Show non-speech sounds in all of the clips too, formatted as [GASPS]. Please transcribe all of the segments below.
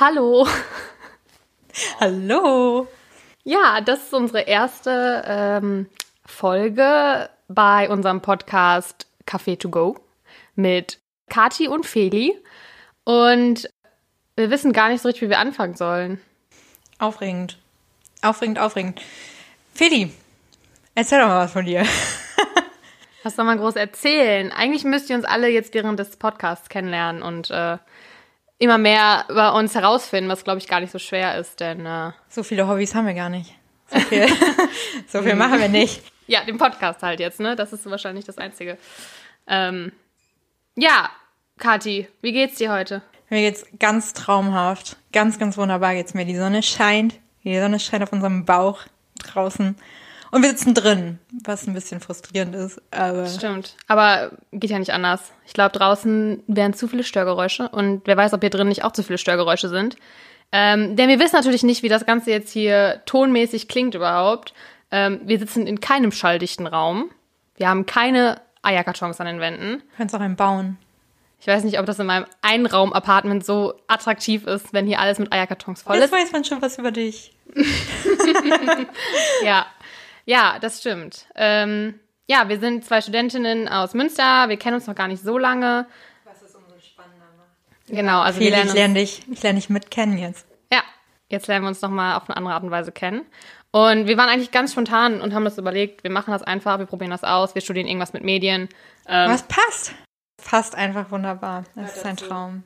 Hallo. [LAUGHS] Hallo. Ja, das ist unsere erste ähm, Folge bei unserem Podcast Café to Go mit Kati und Feli. Und wir wissen gar nicht so richtig, wie wir anfangen sollen. Aufregend. Aufregend, aufregend. Feli, erzähl doch mal was von dir. [LAUGHS] Was soll man groß erzählen? Eigentlich müsst ihr uns alle jetzt während des Podcasts kennenlernen und äh, immer mehr über uns herausfinden, was glaube ich gar nicht so schwer ist, denn äh, So viele Hobbys haben wir gar nicht. So viel, [LAUGHS] so viel machen wir nicht. [LAUGHS] ja, den Podcast halt jetzt, ne? Das ist wahrscheinlich das Einzige. Ähm, ja, Kathi, wie geht's dir heute? Mir geht's ganz traumhaft. Ganz, ganz wunderbar geht's mir. Die Sonne scheint. Die Sonne scheint auf unserem Bauch draußen. Und wir sitzen drin, was ein bisschen frustrierend ist. Aber Stimmt. Aber geht ja nicht anders. Ich glaube, draußen wären zu viele Störgeräusche und wer weiß, ob hier drin nicht auch zu viele Störgeräusche sind. Ähm, denn wir wissen natürlich nicht, wie das Ganze jetzt hier tonmäßig klingt überhaupt. Ähm, wir sitzen in keinem schalldichten Raum. Wir haben keine Eierkartons an den Wänden. können es auch einen bauen. Ich weiß nicht, ob das in meinem Einraum-Apartment so attraktiv ist, wenn hier alles mit Eierkartons voll Jetzt ist. weiß man schon was über dich. [LAUGHS] [LAUGHS] Ja, ja, das stimmt. Ähm, ja, wir sind zwei Studentinnen aus Münster. Wir kennen uns noch gar nicht so lange. Was es umso spannender macht. Genau, also wir Feli, lernen ich lerne dich, ich lerne dich mit kennen jetzt. ja, jetzt lernen wir uns noch mal auf eine andere Art und Weise kennen. Und wir waren eigentlich ganz spontan und haben das überlegt, wir machen das einfach, wir probieren das aus, wir studieren irgendwas mit Medien. Ähm, Was passt? Passt einfach wunderbar. Das ist ein Traum.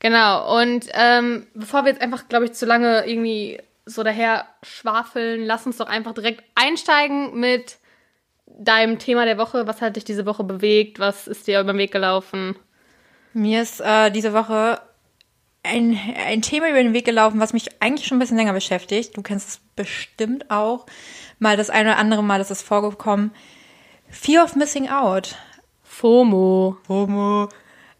Genau, und ähm, bevor wir jetzt einfach, glaube ich, zu lange irgendwie so daher schwafeln, lass uns doch einfach direkt einsteigen mit deinem Thema der Woche. Was hat dich diese Woche bewegt? Was ist dir über den Weg gelaufen? Mir ist äh, diese Woche ein, ein Thema über den Weg gelaufen, was mich eigentlich schon ein bisschen länger beschäftigt. Du kennst es bestimmt auch. Mal das eine oder andere Mal ist es vorgekommen. Fear of Missing Out. FOMO. FOMO.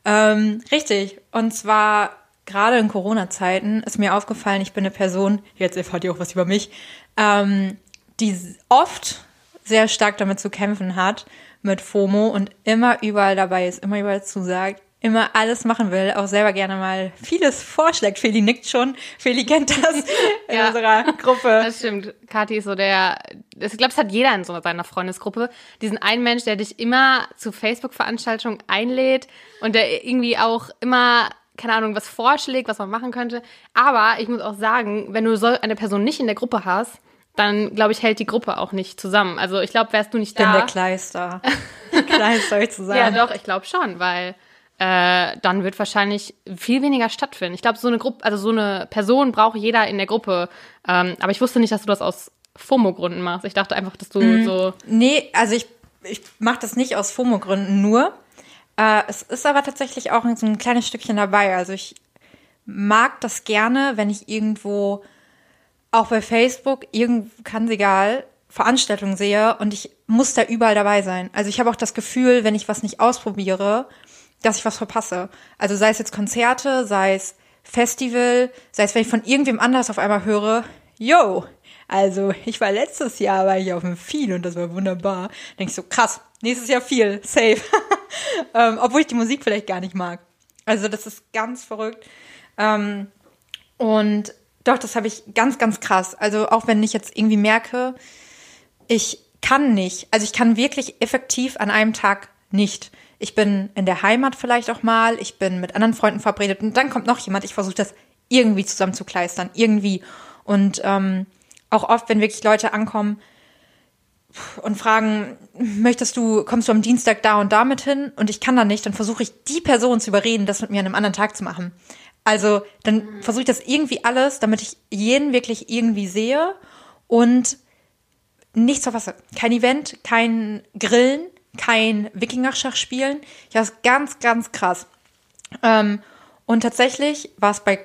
Ähm, richtig. Und zwar gerade in Corona-Zeiten ist mir aufgefallen, ich bin eine Person, jetzt erfahrt ihr auch was über mich, ähm, die oft sehr stark damit zu kämpfen hat, mit FOMO und immer überall dabei ist, immer überall zusagt, immer alles machen will, auch selber gerne mal vieles vorschlägt. Feli nickt schon. Feli kennt das [LAUGHS] in Ja. unserer Gruppe. Das stimmt. Kathi ist so der, ich glaube, es hat jeder in so seiner Freundesgruppe, diesen einen Mensch, der dich immer zu Facebook-Veranstaltungen einlädt und der irgendwie auch immer, keine Ahnung, was vorschlägt, was man machen könnte. Aber ich muss auch sagen, wenn du so eine Person nicht in der Gruppe hast, dann, glaube ich, hält die Gruppe auch nicht zusammen. Also ich glaube, wärst du nicht da. der Kleister. [LAUGHS] Kleister euch zusammen. Ja, doch, ich glaube schon, weil äh, dann wird wahrscheinlich viel weniger stattfinden. Ich glaube, so eine Gruppe, also so eine Person braucht jeder in der Gruppe. Ähm, aber ich wusste nicht, dass du das aus FOMO-Gründen machst. Ich dachte einfach, dass du Mhm. so. Nee, also ich, ich mache das nicht aus FOMO-Gründen nur. Äh, es ist aber tatsächlich auch so ein kleines Stückchen dabei. Also ich mag das gerne, wenn ich irgendwo, auch bei Facebook, irgendwo ganz egal, Veranstaltungen sehe und ich muss da überall dabei sein. Also ich habe auch das Gefühl, wenn ich was nicht ausprobiere, dass ich was verpasse. Also sei es jetzt Konzerte, sei es Festival, sei es, wenn ich von irgendwem anders auf einmal höre, yo, also ich war letztes Jahr war ich auf dem viel und das war wunderbar. Denke ich so, krass, nächstes Jahr viel, safe. [LAUGHS] ähm, obwohl ich die Musik vielleicht gar nicht mag. Also das ist ganz verrückt. Ähm, und doch, das habe ich ganz, ganz krass. Also auch wenn ich jetzt irgendwie merke, ich kann nicht, also ich kann wirklich effektiv an einem Tag nicht. Ich bin in der Heimat vielleicht auch mal, ich bin mit anderen Freunden verabredet und dann kommt noch jemand, ich versuche das irgendwie zusammen zu kleistern, irgendwie. Und ähm, auch oft, wenn wirklich Leute ankommen und fragen, möchtest du, kommst du am Dienstag da und damit hin? Und ich kann da nicht, dann versuche ich die Person zu überreden, das mit mir an einem anderen Tag zu machen. Also dann versuche ich das irgendwie alles, damit ich jeden wirklich irgendwie sehe und nichts verpasse. Kein Event, kein Grillen, kein Wikingerschach spielen. Ja, ist ganz, ganz krass. Ähm, und tatsächlich war es bei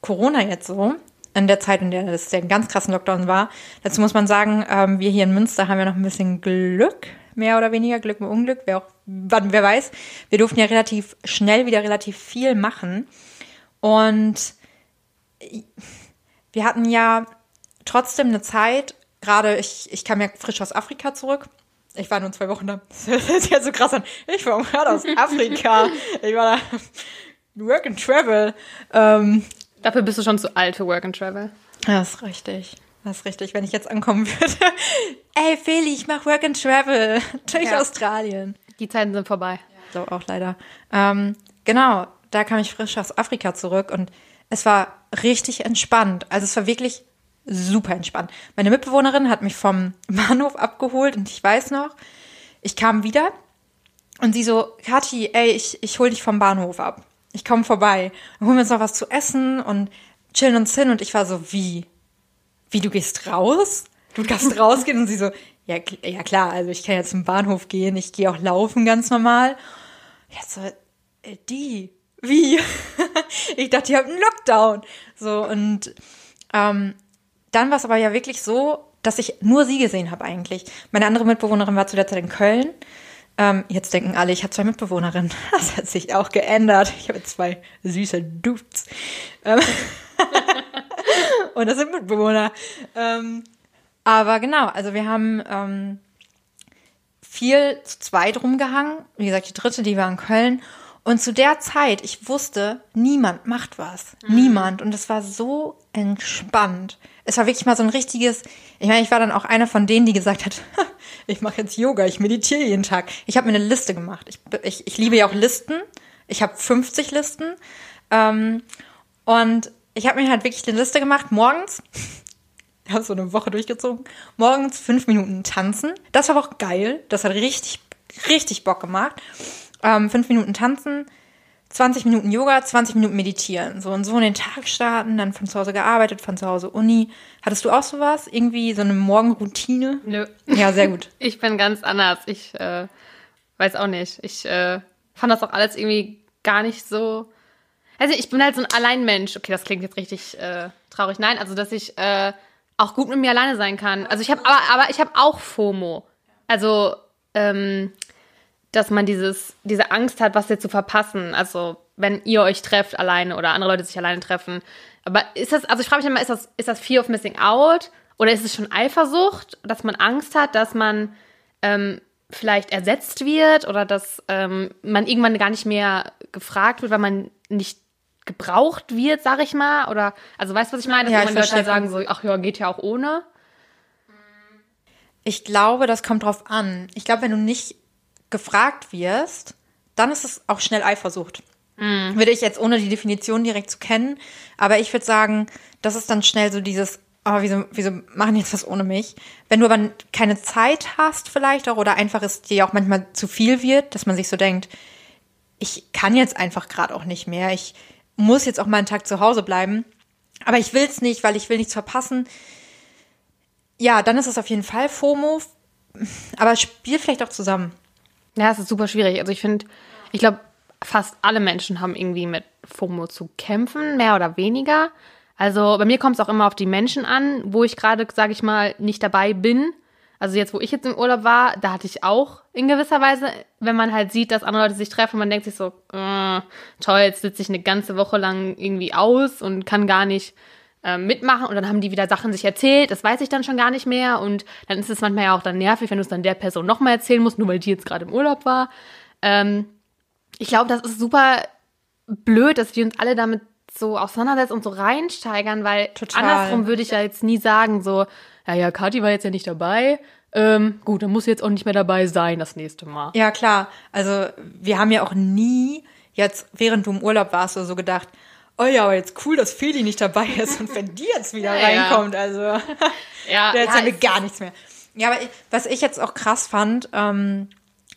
Corona jetzt so, in der Zeit, in der es der ganz krassen Lockdown war. Dazu muss man sagen, ähm, wir hier in Münster haben ja noch ein bisschen Glück, mehr oder weniger, Glück mit Unglück, wer auch, wer weiß. Wir durften ja relativ schnell wieder relativ viel machen. Und wir hatten ja trotzdem eine Zeit, gerade ich, ich kam ja frisch aus Afrika zurück. Ich war nur zwei Wochen da. [LAUGHS] Das hört sich ja so krass an. Ich war gerade aus Afrika. Ich war da [LAUGHS] Work and Travel. Ähm, Dafür bist du schon zu alt für Work and Travel. Das ist richtig. Das ist richtig, wenn ich jetzt ankommen würde. [LAUGHS] Ey, Feli, ich mache Work and Travel [LAUGHS] durch ja. Australien. Die Zeiten sind vorbei. Ich glaube auch leider. Ähm, genau, da kam ich frisch aus Afrika zurück und es war richtig entspannt. Also es war wirklich super entspannt. Meine Mitbewohnerin hat mich vom [LAUGHS] Bahnhof abgeholt und ich weiß noch, ich kam wieder und sie so, Kathi, ey, ich, ich hol dich vom Bahnhof ab. Ich komme vorbei. Dann holen wir uns noch was zu essen und chillen uns hin. Und ich war so, wie? Wie, du gehst raus? Du kannst [LAUGHS] rausgehen? Und sie so, ja, ja klar, also ich kann jetzt zum Bahnhof gehen, ich gehe auch laufen ganz normal. Jetzt so, äh, die, wie? [LAUGHS] ich dachte, ihr habt einen Lockdown. So, und ähm, dann war es aber ja wirklich so, dass ich nur sie gesehen habe eigentlich. Meine andere Mitbewohnerin war zu der Zeit in Köln. Ähm, jetzt denken alle, ich habe zwei Mitbewohnerinnen. [LAUGHS] Das hat sich auch geändert. Ich habe zwei süße Dudes. Ähm [LAUGHS] Und das sind Mitbewohner. Ähm, aber genau, also wir haben ähm, viel zu zweit rumgehangen. Wie gesagt, die dritte, die war in Köln. Und zu der Zeit, ich wusste, niemand macht was. Mhm. Niemand. Und es war so entspannt. Es war wirklich mal so ein richtiges, ich meine, ich war dann auch einer von denen, die gesagt hat, [LAUGHS] ich mache jetzt Yoga, ich meditiere jeden Tag. Ich habe mir eine Liste gemacht. Ich, ich, ich liebe ja auch Listen. Ich habe 50 Listen. Ähm, und ich habe mir halt wirklich eine Liste gemacht, morgens, [LAUGHS] ich habe so eine Woche durchgezogen, morgens fünf Minuten tanzen. Das war auch geil. Das hat richtig, richtig Bock gemacht. Ähm, fünf Minuten tanzen, 20 Minuten Yoga, 20 Minuten meditieren. So und so in den Tag starten, dann von zu Hause gearbeitet, von zu Hause Uni. Hattest du auch sowas? Irgendwie so eine Morgenroutine? Nö. Ja, sehr gut. [LAUGHS] ich bin ganz anders. Ich äh, weiß auch nicht. Ich äh, fand das auch alles irgendwie gar nicht so. Also ich bin halt so ein Alleinmensch. Okay, das klingt jetzt richtig äh, traurig. Nein, also dass ich äh, auch gut mit mir alleine sein kann. Also ich habe aber, aber ich habe auch FOMO. Also ähm, dass man dieses, diese Angst hat, was jetzt zu verpassen. Also, wenn ihr euch trefft alleine oder andere Leute sich alleine treffen. Aber ist das, also ich frage mich immer, ist das, ist das Fear of Missing Out? Oder ist es schon Eifersucht, dass man Angst hat, dass man ähm, vielleicht ersetzt wird oder dass ähm, man irgendwann gar nicht mehr gefragt wird, weil man nicht gebraucht wird, sag ich mal? Oder, also weißt du, was ich meine? Dass ja, man Leute sagen so, ach ja, geht ja auch ohne. Ich glaube, das kommt drauf an. Ich glaube, wenn du nicht gefragt wirst, dann ist es auch schnell Eifersucht. Mhm. Würde ich jetzt ohne die Definition direkt zu kennen, aber ich würde sagen, das ist dann schnell so dieses, oh, wieso, wieso machen die jetzt das ohne mich? Wenn du aber keine Zeit hast vielleicht auch oder einfach es dir auch manchmal zu viel wird, dass man sich so denkt, ich kann jetzt einfach gerade auch nicht mehr, ich muss jetzt auch mal einen Tag zu Hause bleiben, aber ich will es nicht, weil ich will nichts verpassen. Ja, dann ist es auf jeden Fall FOMO, aber spiel vielleicht auch zusammen. Ja, es ist super schwierig. Also ich finde, ich glaube, fast alle Menschen haben irgendwie mit FOMO zu kämpfen, mehr oder weniger. Also bei mir kommt es auch immer auf die Menschen an, wo ich gerade, sage ich mal, nicht dabei bin. Also jetzt, wo ich jetzt im Urlaub war, da hatte ich auch in gewisser Weise, wenn man halt sieht, dass andere Leute sich treffen, man denkt sich so, äh, toll, jetzt sitze ich eine ganze Woche lang irgendwie aus und kann gar nicht mitmachen und dann haben die wieder Sachen sich erzählt, das weiß ich dann schon gar nicht mehr und dann ist es manchmal ja auch dann nervig, wenn du es dann der Person nochmal erzählen musst, nur weil die jetzt gerade im Urlaub war. Ähm, ich glaube, das ist super blöd, dass wir uns alle damit so auseinandersetzen und so reinsteigern, weil Total. andersrum würde ich ja jetzt nie sagen, so, ja, ja, Kathi war jetzt ja nicht dabei. Ähm, gut, dann muss sie jetzt auch nicht mehr dabei sein das nächste Mal. Ja, klar. Also wir haben ja auch nie jetzt, während du im Urlaub warst, so gedacht, oh ja, aber jetzt cool, dass Feli nicht dabei ist [LAUGHS] und wenn die jetzt wieder ja, reinkommt, also [LAUGHS] ja, der erzählt mir gar nichts mehr. Ja, aber was ich jetzt auch krass fand, ähm,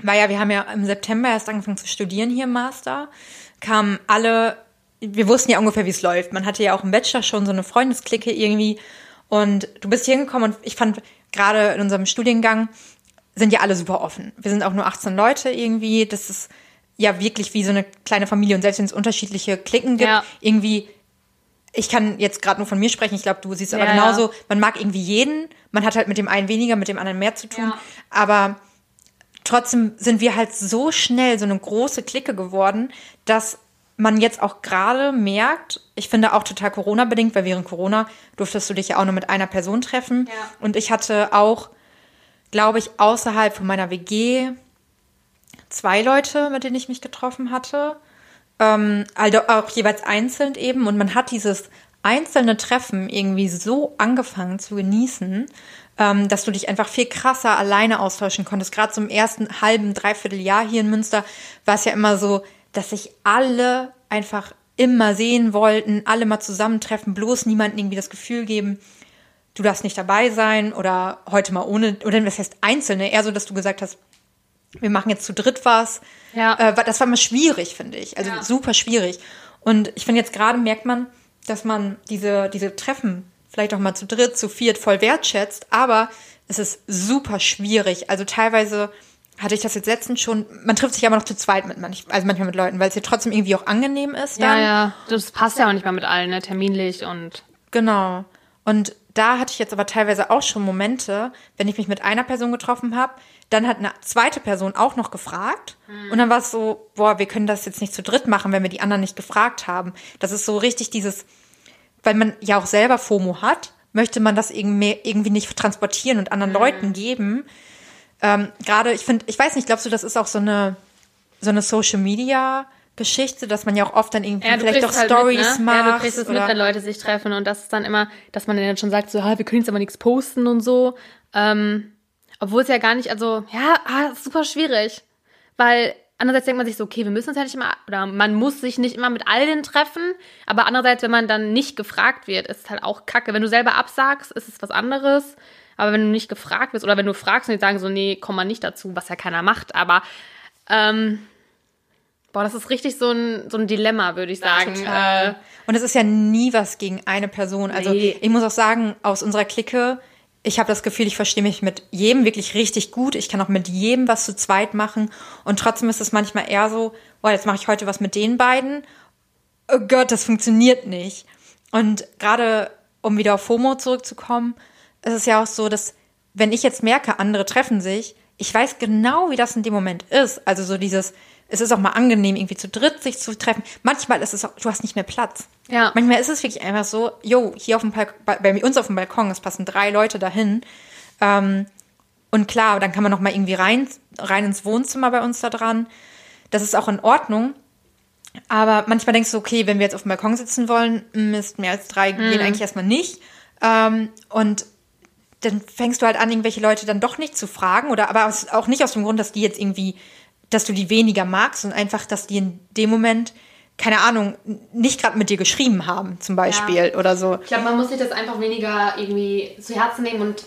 war ja, wir haben ja im September erst angefangen zu studieren hier im Master, kamen alle, wir wussten ja ungefähr, wie es läuft. Man hatte ja auch im Bachelor schon so eine Freundesklicke irgendwie und du bist hier hingekommen und ich fand gerade in unserem Studiengang sind ja alle super offen. Wir sind auch nur 18 Leute irgendwie, das ist ja wirklich wie so eine kleine Familie und selbst wenn es unterschiedliche Klicken gibt, ja. irgendwie ich kann jetzt gerade nur von mir sprechen, ich glaube, du siehst aber ja, genauso, ja. man mag irgendwie jeden, man hat halt mit dem einen weniger, mit dem anderen mehr zu tun, ja. aber trotzdem sind wir halt so schnell so eine große Clique geworden, dass man jetzt auch gerade merkt, ich finde auch total Corona-bedingt, weil während Corona durftest du dich ja auch nur mit einer Person treffen. Und ich hatte auch, glaube ich, außerhalb von meiner WG zwei Leute, mit denen ich mich getroffen hatte. ähm, also auch jeweils einzeln eben. Und man hat dieses einzelne Treffen irgendwie so angefangen zu genießen, ähm, dass du dich einfach viel krasser alleine austauschen konntest. Gerade zum ersten halben, dreiviertel Jahr hier in Münster war es ja immer so, dass sich alle einfach immer sehen wollten, alle mal zusammentreffen, bloß niemandem irgendwie das Gefühl geben, du darfst nicht dabei sein oder heute mal ohne, oder was heißt Einzelne, eher so, dass du gesagt hast, wir machen jetzt zu dritt was. Ja. Äh, das war immer schwierig, finde ich. Also Ja. super schwierig. Und ich finde jetzt gerade merkt man, dass man diese, diese Treffen vielleicht auch mal zu dritt, zu viert voll wertschätzt, aber es ist super schwierig. Also teilweise hatte ich das jetzt letztens schon, man trifft sich aber noch zu zweit mit manch, also manchmal mit Leuten, weil es ja trotzdem irgendwie auch angenehm ist Ja, dann. ja. Das passt ja auch nicht mal mit allen, ne? Terminlich und. Genau. Und da hatte ich jetzt aber teilweise auch schon Momente, wenn ich mich mit einer Person getroffen habe, dann hat eine zweite Person auch noch gefragt. Und dann war es so, boah, wir können das jetzt nicht zu dritt machen, wenn wir die anderen nicht gefragt haben. Das ist so richtig dieses, weil man ja auch selber FOMO hat, möchte man das irgendwie, nicht transportieren und anderen Leuten geben. Ähm, Gerade, ich finde, ich weiß nicht, glaubst du, das ist auch so eine, so eine Social Media Geschichte, dass man ja auch oft dann irgendwie Ja, vielleicht auch halt Stories mit, ne? macht. Ja, du kriegst es mit, wenn Leute sich treffen und das ist dann immer, dass man dann schon sagt, so, ha, wir können jetzt aber nichts posten und so. Ähm, obwohl es ja gar nicht, also, ja, ah, super schwierig. Weil andererseits denkt man sich so, okay, wir müssen uns ja nicht immer, oder man muss sich nicht immer mit allen treffen, aber andererseits, wenn man dann nicht gefragt wird, ist es halt auch kacke. Wenn du selber absagst, ist es was anderes. Aber wenn du nicht gefragt wirst, oder wenn du fragst und die sagen so, nee, komm mal nicht dazu, was ja keiner macht, aber ähm, boah, das ist richtig so ein, so ein Dilemma, würde ich sagen. Total. Äh, Und es ist ja nie was gegen eine Person. Also Nee. ich muss auch sagen, aus unserer Clique, ich habe das Gefühl, ich verstehe mich mit jedem wirklich richtig gut. Ich kann auch mit jedem was zu zweit machen. Und trotzdem ist es manchmal eher so, boah, jetzt mache ich heute was mit den beiden. Oh Gott, das funktioniert nicht. Und gerade um wieder auf FOMO zurückzukommen, ist es ja auch so, dass wenn ich jetzt merke, andere treffen sich, ich weiß genau, wie das in dem Moment ist. Also so dieses, es ist auch mal angenehm, irgendwie zu dritt sich zu treffen. Manchmal ist es auch, du hast nicht mehr Platz. Ja. Manchmal ist es wirklich einfach so, jo, hier auf dem Balkon, bei, uns auf dem Balkon, es passen drei Leute dahin. Ähm, und klar, dann kann man noch mal irgendwie rein, rein ins Wohnzimmer bei uns da dran. Das ist auch in Ordnung. Aber manchmal denkst du, okay, wenn wir jetzt auf dem Balkon sitzen wollen, Mist, mehr als drei gehen eigentlich erstmal nicht. Ähm, und dann fängst du halt an, irgendwelche Leute dann doch nicht zu fragen. Oder aber auch nicht aus dem Grund, dass die jetzt irgendwie, dass du die weniger magst und einfach, dass die in dem Moment, keine Ahnung, nicht gerade mit dir geschrieben haben, zum Beispiel oder so. Ich glaube, man muss sich das einfach weniger irgendwie zu Herzen nehmen und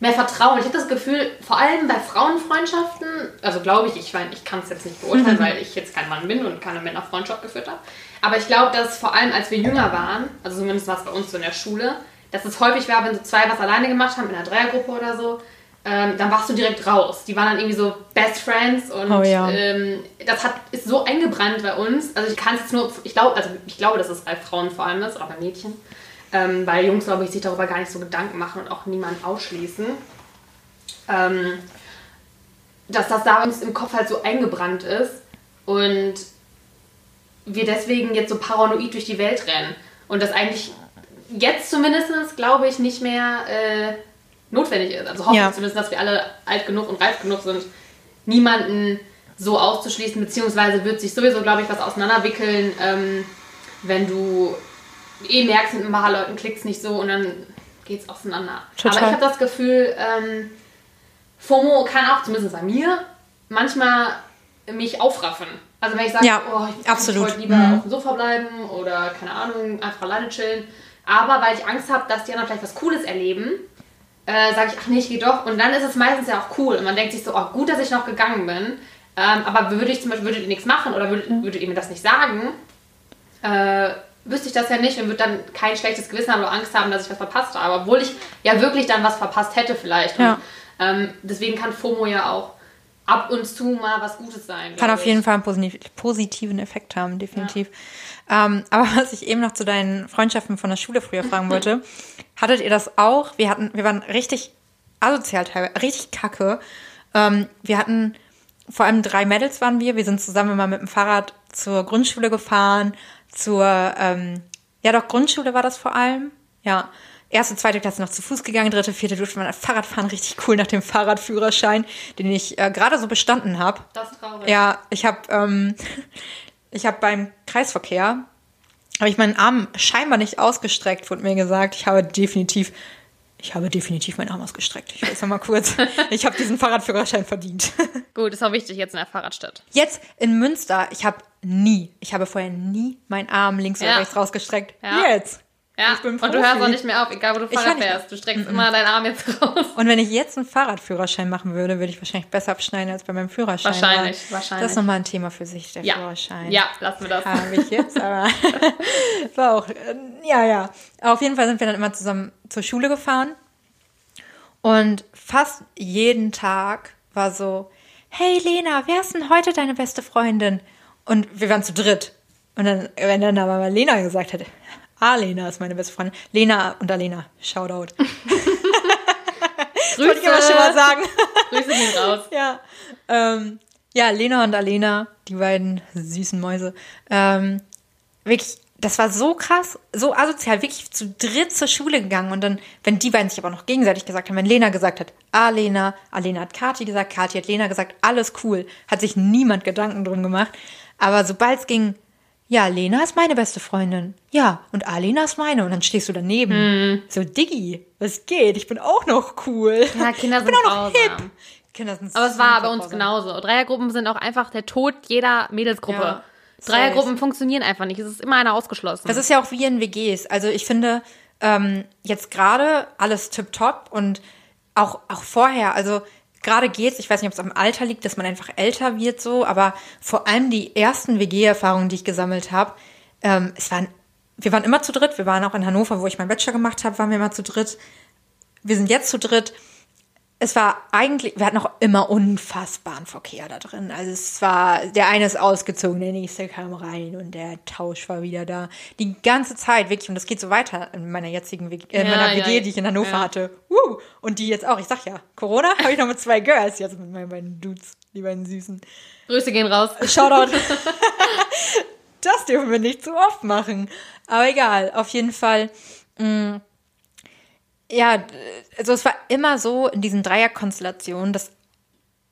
mehr vertrauen. Ich habe das Gefühl, vor allem bei Frauenfreundschaften, also glaube ich, ich meine, ich kann es jetzt nicht beurteilen, weil ich jetzt kein Mann bin und keine Männerfreundschaft geführt habe. Aber ich glaube, dass vor allem, als wir jünger waren, also zumindest war es bei uns so in der Schule, dass es häufig war, wenn so zwei was alleine gemacht haben, in einer Dreiergruppe oder so, ähm, dann warst du direkt raus. Die waren dann irgendwie so Best Friends und Oh ja. ähm, das hat, ist so eingebrannt bei uns. Also ich kann es jetzt nur, ich glaube, also ich glaube, dass es bei Frauen vor allem ist, oder bei Mädchen. Ähm, weil Jungs, glaube ich, sich darüber gar nicht so Gedanken machen und auch niemanden ausschließen. Ähm, dass das da uns im Kopf halt so eingebrannt ist und wir deswegen jetzt so paranoid durch die Welt rennen. Und das eigentlich jetzt zumindest, glaube ich, nicht mehr äh, notwendig ist. Also hoffe Ja. ich zumindest, dass wir alle alt genug und reif genug sind, niemanden so auszuschließen, beziehungsweise wird sich sowieso, glaube ich, was auseinanderwickeln, ähm, wenn du eh merkst, mit ein paar Leuten klickt es nicht so und dann geht es auseinander. Total. Aber ich habe das Gefühl, ähm, FOMO kann auch, zumindest bei mir, manchmal mich aufraffen. Also wenn ich sage, Ja, oh, ich wollte lieber Mhm. auf dem Sofa bleiben oder keine Ahnung, einfach alleine chillen. Aber weil ich Angst habe, dass die anderen vielleicht was Cooles erleben, äh, sage ich, ach nee, ich gehe doch. Und dann ist es meistens ja auch cool. Und man denkt sich so, oh, gut, dass ich noch gegangen bin. Ähm, aber würde ich zum Beispiel, würdet ihr nichts machen oder würdet, würdet ihr mir das nicht sagen, äh, wüsste ich das ja nicht und würde dann kein schlechtes Gewissen haben oder Angst haben, dass ich was verpasst habe. Obwohl ich ja wirklich dann was verpasst hätte vielleicht. Ja. Und, ähm, deswegen kann FOMO ja auch ab und zu mal was Gutes sein. Kann auf jeden. Fall einen posi- positiven Effekt haben, definitiv. Ähm, [LAUGHS] aber was ich eben noch zu deinen Freundschaften von der Schule früher fragen wollte, hattet ihr das auch? Wir hatten, wir waren richtig asozial teilweise, richtig kacke. Ähm, wir hatten, vor allem drei Mädels waren wir. Wir sind zusammen immer mit dem Fahrrad zur Grundschule gefahren, zur, ähm, ja doch, Grundschule war das vor allem. Ja. Erste, zweite Klasse noch zu Fuß gegangen, dritte, vierte durfte man Fahrrad fahren, richtig cool nach dem Fahrradführerschein, den ich äh, gerade so bestanden habe. Das ist traurig. Ja, ich habe ähm, ich habe beim Kreisverkehr, habe ich meinen Arm scheinbar nicht ausgestreckt, wurde mir gesagt. Ich habe definitiv, ich habe definitiv meinen Arm ausgestreckt. Ich weiß noch mal kurz. [LAUGHS] ich habe diesen Fahrradführerschein verdient. [LAUGHS] Gut, ist auch wichtig jetzt in der Fahrradstadt. Jetzt in Münster, ich habe nie, ich habe vorher nie meinen Arm links oder Ja. rechts rausgestreckt. Ja. Jetzt. Ja, Ich bin und du hörst auch nicht mehr auf, egal wo du Fahrrad fährst. Du streckst immer deinen Arm jetzt raus. Und wenn ich jetzt einen Fahrradführerschein machen würde, würde ich wahrscheinlich besser abschneiden als bei meinem Führerschein. Wahrscheinlich, wahrscheinlich. Das ist nochmal ein Thema für sich, der Ja, Führerschein. ja, lassen wir das. Habe ich jetzt, aber [LAUGHS] war auch, äh, ja, ja. Auf jeden Fall sind wir dann immer zusammen zur Schule gefahren. Und fast jeden Tag war so, hey Lena, wer ist denn heute deine beste Freundin? Und wir waren zu dritt. Und dann, wenn dann aber mal Lena gesagt hätte, ah, Lena ist meine beste Freundin. Lena und Alena, Shoutout. [LAUGHS] Grüße, Wollte ich immer schon mal sagen. Grüße gehen raus. [LAUGHS] Ja, ähm, ja, Lena und Alena, die beiden süßen Mäuse, ähm, wirklich, das war so krass, so asozial, wirklich zu dritt zur Schule gegangen und dann, wenn die beiden sich aber noch gegenseitig gesagt haben, wenn Lena gesagt hat, ah, Lena, Alena hat Kathi gesagt, Kathi hat Lena gesagt, alles cool, hat sich niemand Gedanken drum gemacht, aber sobald es ging, ja, Lena ist meine beste Freundin. Ja, und Alena ist meine. Und dann stehst du daneben. So, Diggi, was geht? Ich bin auch noch cool. Ja, Kinder [LAUGHS] ich bin sind auch noch grausam. hip. Kinder sind Aber es war bei uns genauso. Dreiergruppen sind auch einfach der Tod jeder Mädelsgruppe. Ja, Dreiergruppen funktionieren einfach nicht. Es ist immer einer ausgeschlossen. Das ist ja auch wie in WGs. Also ich finde ähm, jetzt gerade alles tipptopp und auch, auch vorher, also gerade geht's, ich weiß nicht, ob es am Alter liegt, dass man einfach älter wird so, aber vor allem die ersten WG-Erfahrungen, die ich gesammelt habe, ähm, es waren, wir waren immer zu dritt, wir waren auch in Hannover, wo ich meinen Bachelor gemacht habe, waren wir immer zu dritt. Wir sind jetzt zu dritt. Es war eigentlich, wir hatten auch immer unfassbaren Verkehr da drin. Also es war, der eine ist ausgezogen, der nächste kam rein und der Tausch war wieder da. Die ganze Zeit, wirklich, und das geht so weiter in meiner jetzigen WG, äh, in Ja, meiner ja, WG, die ich in Hannover Ja. hatte. Uh, und die jetzt auch. Ich sag ja, Corona habe ich noch mit zwei Girls, jetzt mit meinen beiden Dudes, die beiden Süßen. Grüße gehen raus. Shoutout. [LAUGHS] das dürfen wir nicht zu oft machen. Aber egal, auf jeden Fall. Mh, ja, also es war immer so in diesen Dreierkonstellationen, dass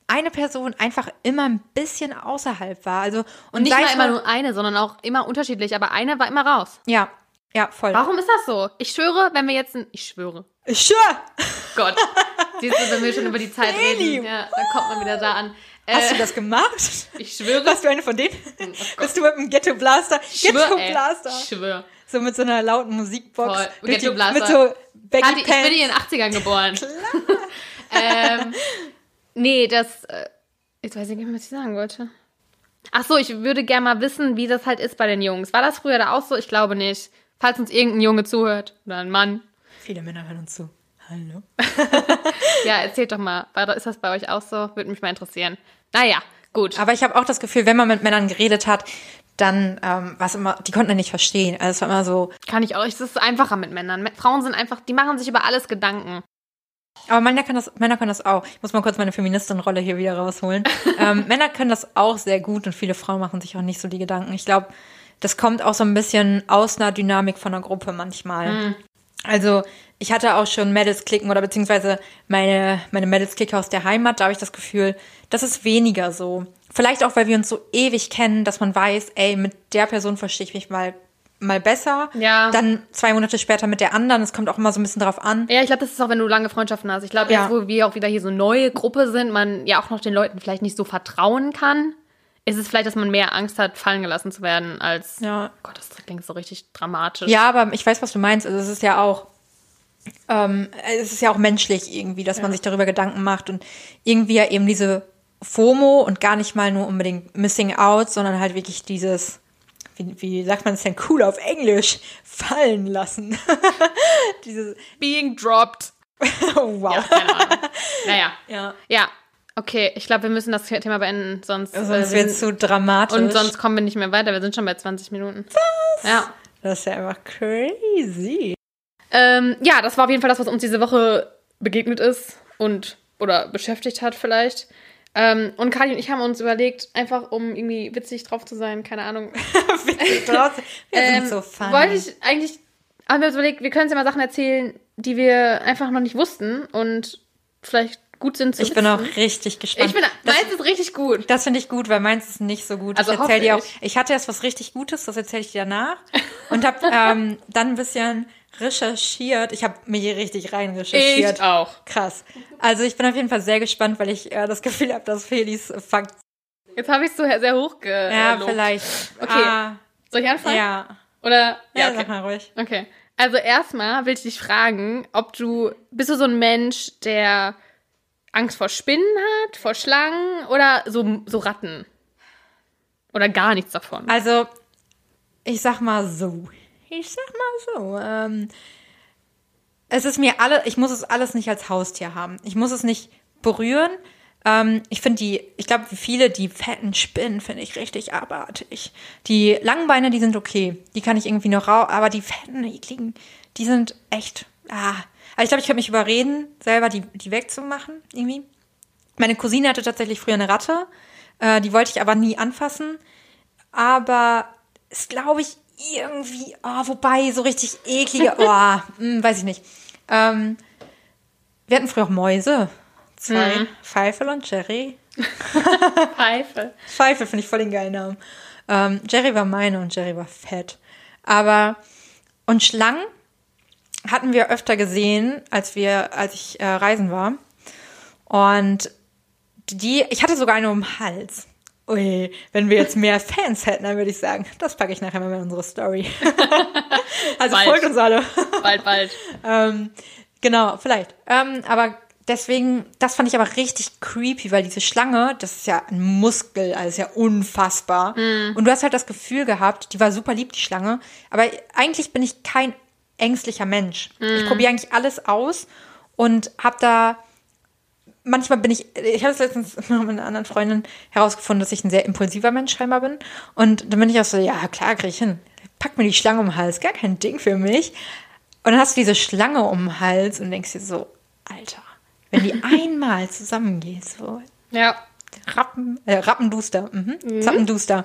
eine Person einfach immer ein bisschen außerhalb war. Also und, Und nicht mal immer nur eine, sondern auch immer unterschiedlich. Aber eine war immer raus. Ja, ja, voll. Warum ist das so? Ich schwöre, wenn wir jetzt ein. Ich schwöre. Sure. Gott. Siehst du, wenn wir schon über die Zeit Leni. reden, ja, dann kommt man wieder da an. Hast Äh, du das gemacht? ich schwöre. Warst du eine von denen? Bist du mit dem Ghetto Blaster? Ich schwöre, Ghetto. Blaster. Ich schwöre. So mit so einer lauten Musikbox. Voll. Ghetto Blaster. Mit so Baggy Kathi, ich bin Pants. in den 80ern geboren. [LAUGHS] ähm, nee, das. Äh, jetzt weiß ich nicht mehr, was ich sagen wollte. Ach so, ich würde gerne mal wissen, wie das halt ist bei den Jungs. War das früher da auch so? Ich glaube nicht. Falls uns irgendein Junge zuhört oder ein Mann. Viele Männer hören uns zu. Hallo. [LAUGHS] Ja, erzählt doch mal. Ist das bei euch auch so? Würde mich mal interessieren. Naja, gut. Aber ich habe auch das Gefühl, wenn man mit Männern geredet hat, dann ähm, was immer, die konnten ja nicht verstehen. Also es war immer so. Kann ich auch. Es ist einfacher mit Männern. Mä- Frauen sind einfach, die machen sich über alles Gedanken. Aber Männer können das, Männer können das auch. Ich muss mal kurz meine Feministin-Rolle hier wieder rausholen. [LAUGHS] ähm, Männer können das auch sehr gut und viele Frauen machen sich auch nicht so die Gedanken. Ich glaube, das kommt auch so ein bisschen aus einer Dynamik von einer Gruppe manchmal. Also ich hatte auch schon Mädels-Klicken oder beziehungsweise meine, meine Mädels-Clique aus der Heimat, da habe ich das Gefühl, das ist weniger so. Vielleicht auch, weil wir uns so ewig kennen, dass man weiß, ey, mit der Person verstehe ich mich mal, mal besser. Ja. Dann zwei Monate später mit der anderen. Es kommt auch immer so ein bisschen drauf an. Ja, ich glaube, das ist auch, wenn du lange Freundschaften hast. Ich glaube, Ja. jetzt, wo wir auch wieder hier so eine neue Gruppe sind, man ja auch noch den Leuten vielleicht nicht so vertrauen kann, ist es vielleicht, dass man mehr Angst hat, fallen gelassen zu werden, als. Ja. Gott, das klingt so richtig dramatisch. Ja, aber ich weiß, was du meinst. Also es ist ja auch, ähm, es ist ja auch menschlich irgendwie, dass man sich darüber Gedanken macht und irgendwie ja eben diese FOMO und gar nicht mal nur unbedingt Missing Out, sondern halt wirklich dieses, wie, wie sagt man es denn cool auf Englisch, [LAUGHS] fallen lassen. [LAUGHS] dieses, Being dropped. oh, [LAUGHS] wow. Ja, keine Ahnung. naja. Ja. Ja. Okay, ich glaube, wir müssen das Thema beenden, sonst. äh, Sonst wir wird es zu dramatisch. und sonst kommen wir nicht mehr weiter. Wir sind schon bei 20 Minuten. Was? Ja. das ist ja einfach crazy. Ähm, ja, das war auf jeden Fall das, was uns diese Woche begegnet ist und oder beschäftigt hat vielleicht. Ähm, und Kali und ich haben uns überlegt, einfach um irgendwie witzig drauf zu sein, keine Ahnung. [LAUGHS] Witzig draußen. Wir Ähm, sind so funny. wollte ich eigentlich, haben wir uns überlegt, wir können uns ja mal Sachen erzählen, die wir einfach noch nicht wussten und vielleicht gut sind zu Ich bin auch wissen. richtig gespannt. Ich bin, das, meins ist richtig gut. das finde ich gut, weil meins ist nicht so gut. Also ich erzähle dir auch, ich hatte erst was richtig Gutes, das erzähle ich dir danach. Und habe ähm, dann ein bisschen recherchiert. Ich habe mich hier richtig rein recherchiert. Ich auch. Krass. Also ich bin auf jeden Fall sehr gespannt, weil ich äh, das Gefühl habe, dass Felis Fakt. Jetzt habe ich es so sehr hoch Ja, gelobt. vielleicht. Okay. Ah, Soll ich anfangen? ja. Oder? Ja, Ja, sag okay. mal ruhig. Okay. Also erstmal will ich dich fragen, ob du, bist du so ein Mensch, der Angst vor Spinnen hat, vor Schlangen oder so, so Ratten? Oder gar nichts davon? Also, ich sag mal so. Ich sag mal so. Ähm, es ist mir alle, ich muss es alles nicht als Haustier haben. Ich muss es nicht berühren. Ähm, ich finde die, ich glaube, wie viele, die fetten Spinnen finde ich richtig abartig. Die langen Beine, die sind okay. Die kann ich irgendwie noch rau, aber die fetten, ekligen, die sind echt, ah. Also ich glaube, ich könnte mich überreden, selber die, die wegzumachen, irgendwie. Meine Cousine hatte tatsächlich früher eine Ratte. Äh, die wollte ich aber nie anfassen. Aber ist, glaube ich, irgendwie, oh, wobei, so richtig eklige, [LAUGHS] oh, hm, weiß ich nicht. Ähm, wir hatten früher auch Mäuse. Zwei, Mhm. Pfeifel und Jerry. [LAUGHS] Pfeife. Pfeifel finde ich voll den geilen Namen. Ähm, Jerry war meine und Jerry war fett. Aber, und Schlangen hatten wir öfter gesehen, als wir, als ich äh, reisen war. Und die, ich hatte sogar eine um den Hals. Ui, wenn wir jetzt mehr Fans hätten, dann würde ich sagen, das packe ich nachher mal in unsere Story. [LAUGHS] also Bald. folgt uns alle. Bald, bald. [LAUGHS] ähm, genau, vielleicht. Ähm, aber deswegen, das fand ich aber richtig creepy, weil diese Schlange, das ist ja ein Muskel, also ist ja unfassbar. Und du hast halt das Gefühl gehabt, die war super lieb, die Schlange. Aber eigentlich bin ich kein ängstlicher Mensch. Ich probiere eigentlich alles aus und habe da manchmal bin ich, ich habe es letztens [LAUGHS] mit einer anderen Freundin herausgefunden, dass ich ein sehr impulsiver Mensch scheinbar bin. Und dann bin ich auch so, ja, klar, krieg ich hin. Pack mir die Schlange um den Hals, gar kein Ding für mich. Und dann hast du diese Schlange um den Hals und denkst dir so, Alter, wenn die [LAUGHS] einmal zusammengeht, so Ja. Rappen, äh, Rappenduster, mhm. Zappenduster.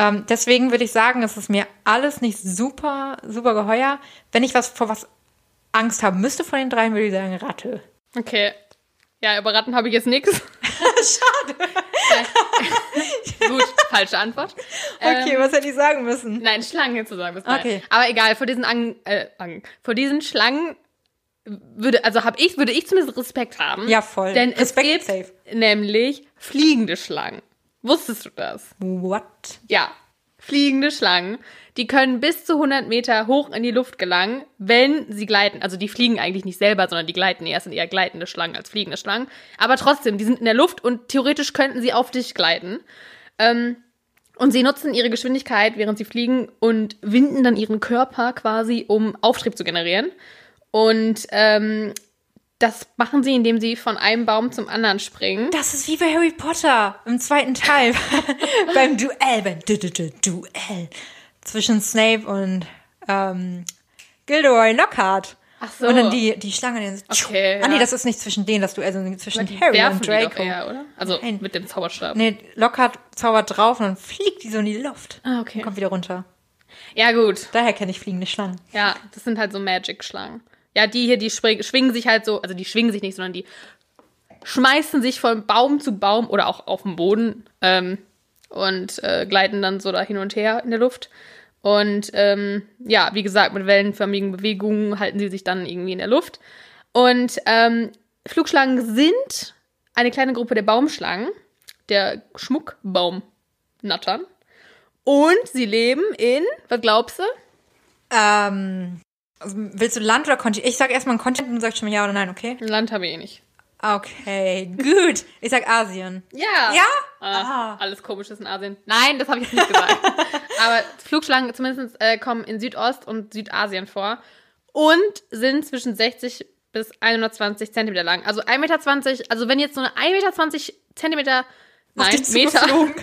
Ähm, deswegen würde ich sagen, es ist mir alles nicht super, super geheuer. Wenn ich was vor was Angst haben müsste von den dreien, würde ich sagen Ratte. Okay. Ja, über Ratten habe ich jetzt nichts. [LAUGHS] Schade. Gut, falsche Antwort. Okay, Ähm, was hätte ich sagen müssen? Nein, Schlangen hättest du sagen müssen. Okay. Aber egal, vor diesen Ang äh, Ang vor diesen Schlangen würde, also hab ich, würde ich zumindest Respekt haben. Ja, voll. Denn Respekt es gibt safe. nämlich fliegende Schlangen. Wusstest du das? What? Ja. Fliegende Schlangen, die können bis zu 100 Meter hoch in die Luft gelangen, wenn sie gleiten. Also die fliegen eigentlich nicht selber, sondern die gleiten eher, Es sind eher gleitende Schlangen als fliegende Schlangen. Aber trotzdem, die sind in der Luft und theoretisch könnten sie auf dich gleiten. Ähm, und sie nutzen ihre Geschwindigkeit, während sie fliegen und winden dann ihren Körper quasi, um Auftrieb zu generieren. Und ähm, das machen sie, indem sie von einem Baum zum anderen springen. Das ist wie bei Harry Potter im zweiten Teil. [LAUGHS] beim Duell, beim du -du -du Duell zwischen Snape und ähm, Gilderoy Lockhart. Ach so. Und dann die, die Schlange. Den, Okay, ah, nee, das ist nicht zwischen denen, das Duell, sondern zwischen Die Harry und Draco. eher, oder? Also Nein. mit dem Zauberstab. Nee, Lockhart zaubert drauf und dann fliegt die so in die Luft. Ah, okay. Und kommt wieder runter. Ja, gut. Daher kenne ich fliegende Schlangen. Ja, das sind halt so Magic-Schlangen. Ja, die hier, die spring, schwingen sich halt so, also die schwingen sich nicht, sondern die schmeißen sich von Baum zu Baum oder auch auf den Boden ähm, und äh, gleiten dann so da hin und her in der Luft. Und ähm, ja, wie gesagt, mit wellenförmigen Bewegungen halten sie sich dann irgendwie in der Luft. Und ähm, Flugschlangen sind eine kleine Gruppe der Baumschlangen, der Schmuckbaumnattern. Und sie leben in, was glaubst du? Ähm, also willst du Land oder Kontinent? Ich sag erstmal ein Kontinent und du sagst schon mal ja oder nein, okay? Land habe ich eh nicht. Okay, gut. Ich sag Asien. Ja. Ja? Ah. Alles komisches in Asien. Nein, das habe ich nicht gesagt. [LAUGHS] Aber Flugschlangen zumindest äh, kommen in Südost- und Südasien vor und sind zwischen 60 bis 120 Zentimeter lang. Also 1,20 Meter, also wenn jetzt so eine 1,20 Meter Zentimeter, nein, Meter. [LAUGHS]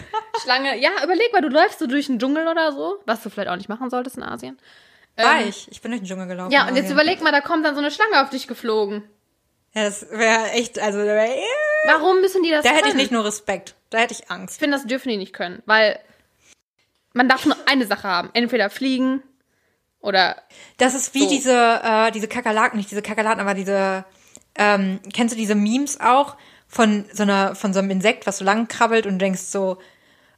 Schlange, ja, überleg mal, du läufst so durch den Dschungel oder so, was du vielleicht auch nicht machen solltest in Asien. War Ähm, ich. Ich bin durch den Dschungel gelaufen. Ja, und jetzt überleg mal, da kommt dann so eine Schlange auf dich geflogen. Ja, das wäre echt, also, da, wär, Warum müssen die das da hätte ich können? nicht nur Respekt. Da hätte ich Ich Angst. finde, das dürfen die nicht können, weil man darf nur eine Sache haben. Entweder fliegen oder Das ist wie So. diese, äh, diese Kakerlaken, nicht diese Kakerlaken, aber diese ähm, kennst du diese Memes auch von so einer, von so einem Insekt, was so lang krabbelt und denkst so,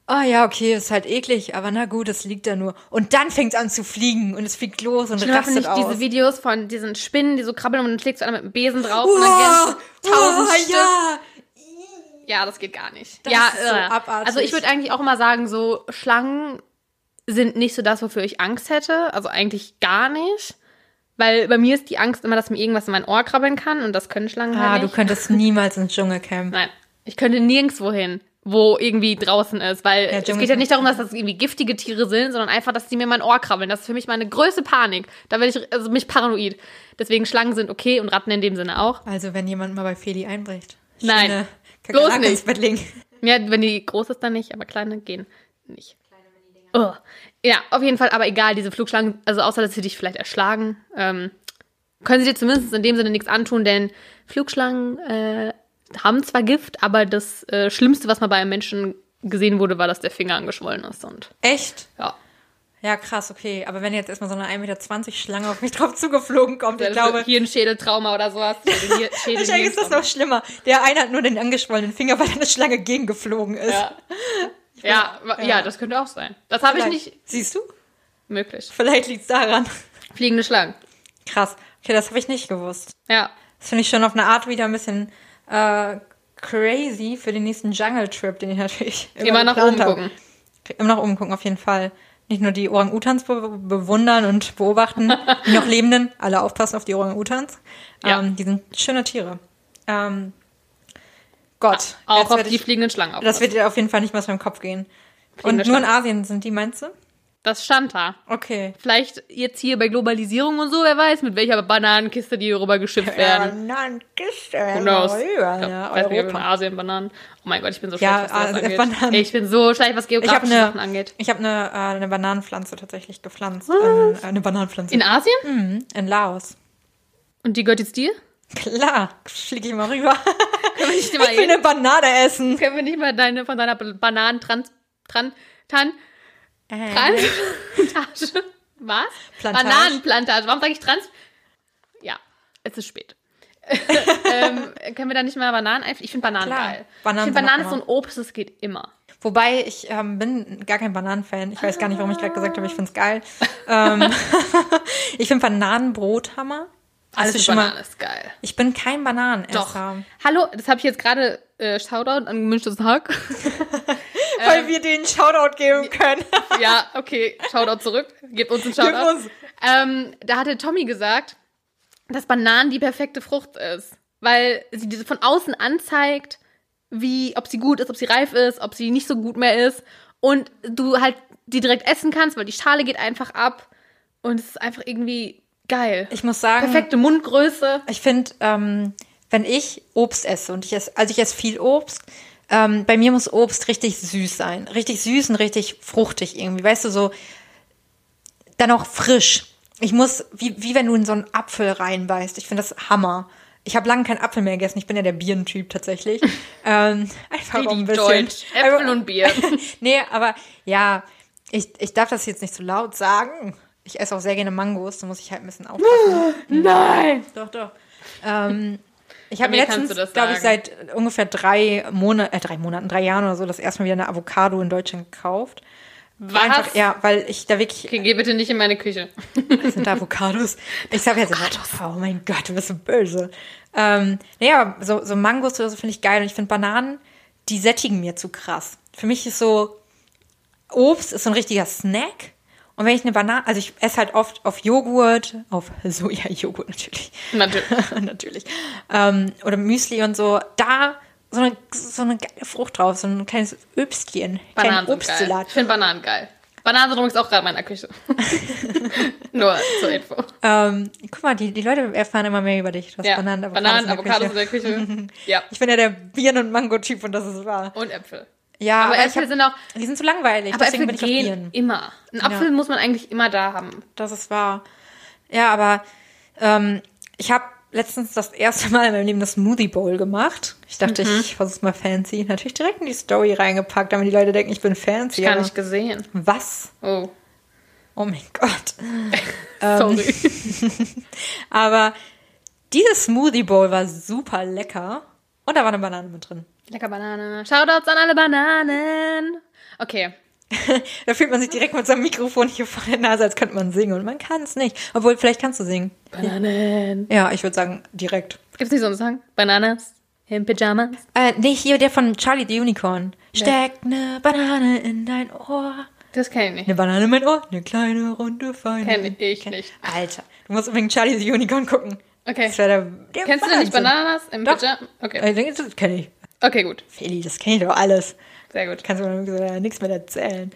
oh ja, okay, ist halt eklig, aber na gut, es liegt da nur. Und dann fängt es an zu fliegen und es fliegt los und Ich rastet nicht aus. diese Videos von diesen Spinnen, die so krabbeln und dann schlägst du einer mit dem Besen drauf und dann gehen tausend uah, Stück. ja. Ja, das geht gar nicht. Das ja, ist so äh, abartig. Also ich würde eigentlich auch immer sagen, so Schlangen sind nicht so das, wofür ich Angst hätte. Also eigentlich gar nicht. Weil bei mir ist die Angst immer, dass mir irgendwas in mein Ohr krabbeln kann und das können Schlangen Ah, halt du nicht. könntest [LAUGHS] niemals ins Dschungelcamp. Nein, ich könnte nirgendwo hin, wo irgendwie draußen ist, weil es Dschungel- geht ja nicht darum, dass das irgendwie giftige Tiere sind, sondern einfach, dass die mir in mein Ohr krabbeln. Das ist für mich meine größte Panik. Da werde ich, also mich paranoid. Deswegen Schlangen sind okay und Ratten in dem Sinne auch. Also wenn jemand mal bei Feli einbricht. Nein, bloß nicht. ins Bett legen. Ja, wenn die groß ist, dann nicht, aber kleine gehen nicht. Oh. Ja, auf jeden Fall, aber egal, diese Flugschlangen, also außer dass sie dich vielleicht erschlagen, ähm, können sie dir zumindest in dem Sinne nichts antun, denn Flugschlangen äh, haben zwar Gift, aber das äh, Schlimmste, was mal bei einem Menschen gesehen wurde, war, dass der Finger angeschwollen ist und Echt? ja. Ja, krass, okay. Aber wenn jetzt erstmal so eine 1,20 Meter Schlange auf mich [LAUGHS] drauf zugeflogen kommt, ich glaube, hier ein Schädeltrauma oder sowas. Hier, [LAUGHS] hier, Schädel, wahrscheinlich ist das noch schlimmer. Der eine hat nur den angeschwollenen Finger, weil eine Schlange gegengeflogen ist. Ja. Ja, wa- ja, das könnte auch sein. Das habe ich nicht Siehst du? möglich. Vielleicht liegt's daran. Fliegende Schlangen. Krass. Okay, das habe ich nicht gewusst. Ja. Das finde ich schon auf eine Art wieder ein bisschen äh, crazy für den nächsten Jungle-Trip, den ich natürlich [LAUGHS] Immer nach geplant oben habe. gucken. Immer nach oben gucken, auf jeden Fall. Nicht nur die Orang-Utans be bewundern und beobachten, [LAUGHS] die noch Lebenden, alle aufpassen auf die Orang-Utans. Ja. Ähm, die sind schöne Tiere. Ähm, Gott. Auch auf werd die ich, fliegenden Schlangen auf. Das wird dir auf jeden Fall nicht mehr aus meinem Kopf gehen. Und Fliegende nur in Schlangen. Asien sind die, meinst du? Das stand da. Okay. Vielleicht jetzt hier bei Globalisierung und so, wer weiß, mit welcher Bananenkiste die rüber geschifft werden. nein, Kiste. Who knows? Ich Ja, weiß nicht. Asien Bananen. Oh mein Gott, ich bin so Ja, schlecht, was das äh, angeht. Bananen. Ich bin so schlecht, was Ich habe geografische eine, Sachen angeht. ich hab eine, äh, eine Bananenpflanze tatsächlich gepflanzt. Ähm, eine Bananenpflanze. In Asien? Mhm, in Laos. Und die gehört jetzt dir? Klar, fliege ich mal rüber. [LAUGHS] Können wir nicht Ich mal, will eine Banane essen. können wir nicht mal deine, von deiner Bananen trans, tran, tan, Äh, Plantage. Was? Plantage. Bananenplantage. Warum sage ich trans? Ja, es ist spät. [LAUGHS] ähm, können wir da nicht mal Bananen einfliegen? Ich finde Bananen Klar. geil. Bananen ich finde Bananen ist so ein Obst, das geht immer. Wobei, ich ähm, bin gar kein Bananenfan. Ich weiß gar nicht, warum ich gerade gesagt habe, ich find's geil. [LAUGHS] ähm, [LAUGHS] ich finde Bananenbrot Hammer. Alles mit schon mal- Bananen ist geil. Ich bin kein Bananenesser. Doch. Hallo, das habe ich jetzt gerade äh, Shoutout an gemischtes Hack. Weil wir den Shoutout geben können. [LAUGHS] ja, okay, Shoutout zurück. Gebt uns einen Shoutout. uns. Ähm, da hatte Tommy gesagt, dass Bananen die perfekte Frucht ist. Weil sie diese von außen anzeigt, wie, ob sie gut ist, ob sie reif ist, ob sie nicht so gut mehr ist. Und du halt die direkt essen kannst, weil die Schale geht einfach ab. Und es ist einfach irgendwie geil. Ich muss sagen, Perfekte Mundgröße. Ich finde, ähm, wenn ich Obst esse und ich esse, also ich esse viel Obst, ähm, bei mir muss Obst richtig süß sein. Richtig süß und richtig fruchtig irgendwie. Weißt du, so dann auch frisch. Ich muss, wie, wie wenn du in so einen Apfel reinbeißt. Ich finde das Hammer. Ich habe lange keinen Apfel mehr gegessen. Ich bin ja der Birnentyp tatsächlich. [LAUGHS] ähm, einfach auch ein [LAUGHS] bisschen. deutsch. Äpfel und Bier. [LAUGHS] nee, aber ja, ich, ich darf das jetzt nicht zu laut sagen. Ich esse auch sehr gerne Mangos, da muss ich halt ein bisschen aufpassen. [GASPS] Nein! Doch, doch. Ähm, ich habe mir letztens, glaube ich, seit ungefähr drei Monaten, äh, drei Monaten, drei Jahren oder so, das erste Mal wieder eine Avocado in Deutschland gekauft. Was? Einfach, ja, weil ich da wirklich, Okay, geh bitte nicht in meine Küche. [LAUGHS] das sind Avocados. Ich sag jetzt immer, oh mein Gott, du bist so böse. Ähm, naja, so, so Mangos oder so finde ich geil und ich finde Bananen, die sättigen mir zu krass. Für mich ist so, Obst ist so ein richtiger Snack. Und wenn ich eine Banane, also ich esse halt oft auf Joghurt, auf [LAUGHS] Soja-Joghurt natürlich. Natürlich. [LAUGHS] natürlich. Ähm, oder Müsli und so, da so eine, so eine geile Frucht drauf, so ein kleines Öbstchen, Bananen kleinen geil. Obstsalat. Ich finde Bananen geil. Bananen sind übrigens auch gerade in meiner Küche. [LAUGHS] Nur zur Info. Ähm, guck mal, die, die Leute erfahren immer mehr über dich. Du hast Ja. Bananen, Bananen, Avocados Avocados in der Küche. ja. Ich bin ja der Birnen- und Mango-Typ und das ist wahr. Und Äpfel. Ja, Aber aber, ich Äpfel hab, sind auch. die sind zu langweilig, Aber deswegen Äpfel bin ich gehen immer. Ein Apfel muss man eigentlich immer da haben. Das ist wahr. Ja, aber ähm, ich habe letztens das erste Mal in meinem Leben das Smoothie Bowl gemacht. Ich dachte, Mhm. ich versuch's mal fancy. Natürlich direkt in die Story reingepackt, damit die Leute denken, ich bin fancy. Gar aber nicht gesehen. Was? Oh, Oh mein Gott. [LAUGHS] Sorry. [LAUGHS] Aber Dieses Smoothie Bowl war super lecker. Und da war eine Banane mit drin. Lecker Banane. Shoutouts an alle Bananen. Okay. [LAUGHS] da fühlt man sich direkt mit seinem Mikrofon hier vor der Nase, als könnte man singen. Und man kann es nicht. Obwohl, vielleicht kannst du singen. Bananen. Ja, ich würde sagen, direkt. Gibt's nicht so einen Song? Bananas in Pyjamas? Äh, nee, hier der von Charlie the Unicorn. Steck eine Banane in dein Ohr. Das kenne ich nicht. Eine Banane in mein Ohr, eine kleine, runde, feine. Kenn ich nicht. Alter, du musst unbedingt Charlie the Unicorn gucken. Okay. Das der, der Kennst du denn nicht Wahnsinn. Bananas im. Pyjama? Okay. Ich denke, Das kenne ich. Okay, gut. Feli, das kenne ich doch alles. Sehr gut. Kannst du mir nichts mehr erzählen.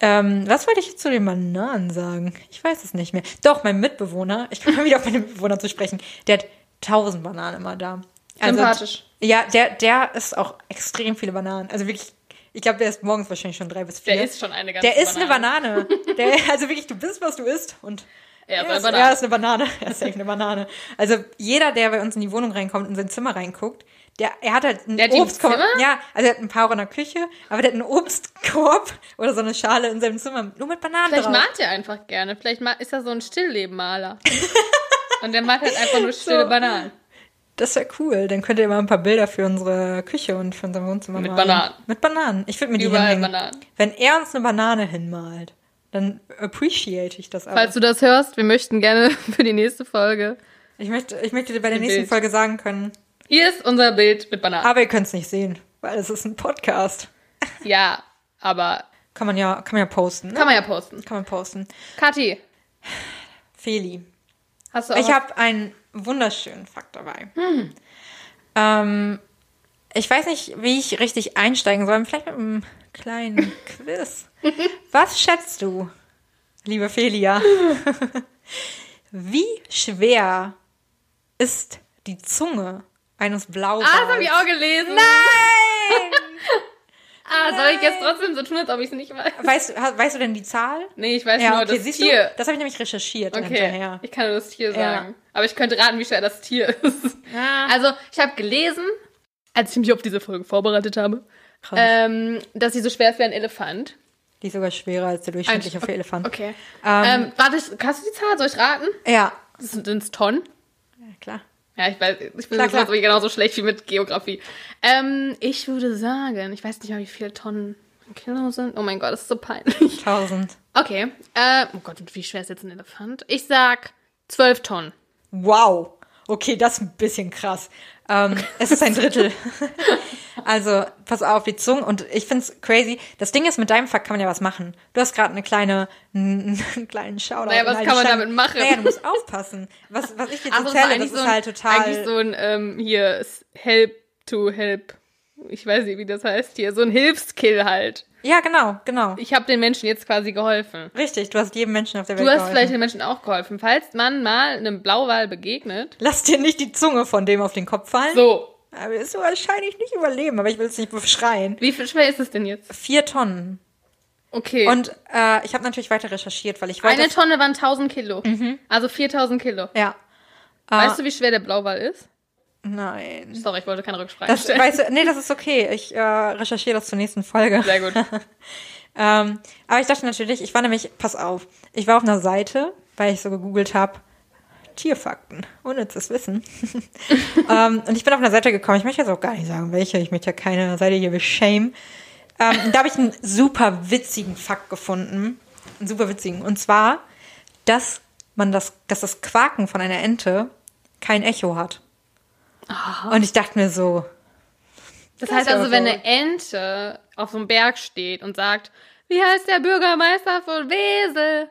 Ähm, was wollte ich zu den Bananen sagen? Ich weiß es nicht mehr. Doch, mein Mitbewohner, ich komme mal wieder auf meine Mitbewohner zu sprechen, der hat tausend Bananen immer da. Sympathisch. Ja, der, der isst auch extrem viele Bananen. Also wirklich, ich glaube, der ist morgens wahrscheinlich schon drei bis vier. Der ist schon eine ganze Der ist eine Banane. Der, also wirklich, du bist, was du isst. Und Er ist er eine ist, Banane. er ist eine Banane. Er ist echt eine Banane. Also jeder, der bei uns in die Wohnung reinkommt, in sein Zimmer reinguckt, der, er hat halt einen Der Obstkorb. Ja, also er hat ein paar auch in der Küche, aber der hat einen Obstkorb [LAUGHS] oder so eine Schale in seinem Zimmer nur mit Bananen Vielleicht drauf. malt er einfach gerne. Vielleicht ist er so ein Stilllebenmaler. [LAUGHS] Und der malt halt einfach nur stille So. Bananen. Das wäre cool. Dann könnt ihr mal ein paar Bilder für unsere Küche und für unser Wohnzimmer Mit malen. Bananen. Mit Bananen. Ich würde mir die Überall hinhängen. Bananen. Wenn er uns eine Banane hinmalt, dann appreciate ich das aber. Falls du das hörst, wir möchten gerne [LAUGHS] für die nächste Folge. Ich möchte, ich möchte dir bei der nächsten Bild. Folge sagen können, Hier ist unser Bild mit Bananen. aber ihr könnt es nicht sehen, weil es ist ein Podcast. [LAUGHS] Ja, aber Kann man ja, kann man ja posten. Ne? kann man ja posten. Kann man posten. Kathi, Feli. hast du auch Ich habe einen wunderschönen Fakt dabei. Ähm, ich weiß nicht, wie ich richtig einsteigen soll. Vielleicht mit einem kleinen [LAUGHS] Quiz. Was schätzt du, liebe Felia? [LAUGHS] wie schwer ist die Zunge eines Blauwals? Ah, das habe ich auch gelesen. Nein! [LAUGHS] Ah, soll ich jetzt trotzdem so tun, als ob ich es nicht weiß? weißt, weißt du denn die Zahl? Nee, ich weiß Ja, nur okay, das siehst Tier. du? Das habe ich nämlich recherchiert Okay, hinterher. ich kann nur das Tier Ja. sagen. Aber ich könnte raten, wie schwer das Tier ist. Ja. Also, ich habe gelesen, als ich mich auf diese Folge vorbereitet habe, ähm, dass sie so schwer ist wie ein Elefant. Die ist sogar schwerer als der durchschnittliche okay. Elefant. Okay. Ähm, Ähm, warte, kannst du die Zahl? Soll ich raten? Ja. Das sind es Tonnen. ja, klar. Ja, ich weiß, ich bin Klar, klar. genauso schlecht wie mit Geografie. Ähm, ich würde sagen, ich weiß nicht mal, wie viele Tonnen ein Kilo sind. Oh mein Gott, das ist so peinlich. 1000. Okay. Äh, oh Gott, wie schwer ist jetzt ein Elefant? Ich sag 12 Tonnen. Wow. Okay, das ist ein bisschen krass. Ähm, [LAUGHS] es ist ein Drittel. [LAUGHS] also, pass auf, die Zunge. Und ich find's crazy. Das Ding ist, mit deinem Fakt kann man ja was machen. Du hast gerade eine kleine, einen, [LAUGHS] einen kleinen Shoutout. Naja, was kann man Steine- damit machen? Naja, du musst aufpassen. Was, was ich jetzt Ach, das ist erzähle, das so ist ein, halt total... eigentlich so ein, ähm, hier, Help to Help. Ich weiß nicht, wie das heißt hier. So ein Hilfskill halt. ja, genau, genau. Ich habe den Menschen jetzt quasi geholfen. Richtig, du hast jedem Menschen auf der Du Welt hast geholfen. vielleicht den Menschen auch geholfen. Falls man mal einem Blauwal begegnet. Lass dir nicht die Zunge von dem auf den Kopf fallen. So. Aber wirst du wahrscheinlich nicht überleben, aber ich will es nicht beschreien. Wie viel schwer ist es denn jetzt? Vier Tonnen. Okay. Und äh, ich habe natürlich weiter recherchiert, weil ich wollte... Eine Tonne waren 1000 Kilo. Also 4000 Kilo. Ja. Weißt du, wie schwer der Blauwal ist? Nein. Sorry, ich wollte keine Rückfrage Das, stellen. weißt du, nee, das ist okay. Ich äh, recherchiere das zur nächsten Folge. Sehr gut. [LAUGHS] Ähm, aber ich dachte natürlich, ich war nämlich, pass auf, ich war auf einer Seite, weil ich so gegoogelt habe, Tierfakten, unnützes Wissen. [LAUGHS] ähm, und ich bin auf einer Seite gekommen, ich möchte jetzt auch gar nicht sagen, welche, ich möchte ja keine Seite hier beschämen. Ähm, da habe ich einen super witzigen Fakt gefunden. Einen super witzigen. Und zwar, dass man das, dass das Quaken von einer Ente kein Echo hat. Und ich dachte mir so, Das Das heißt ist also, aber wenn eine Ente auf so einem Berg steht und sagt, wie heißt der Bürgermeister von Wesel?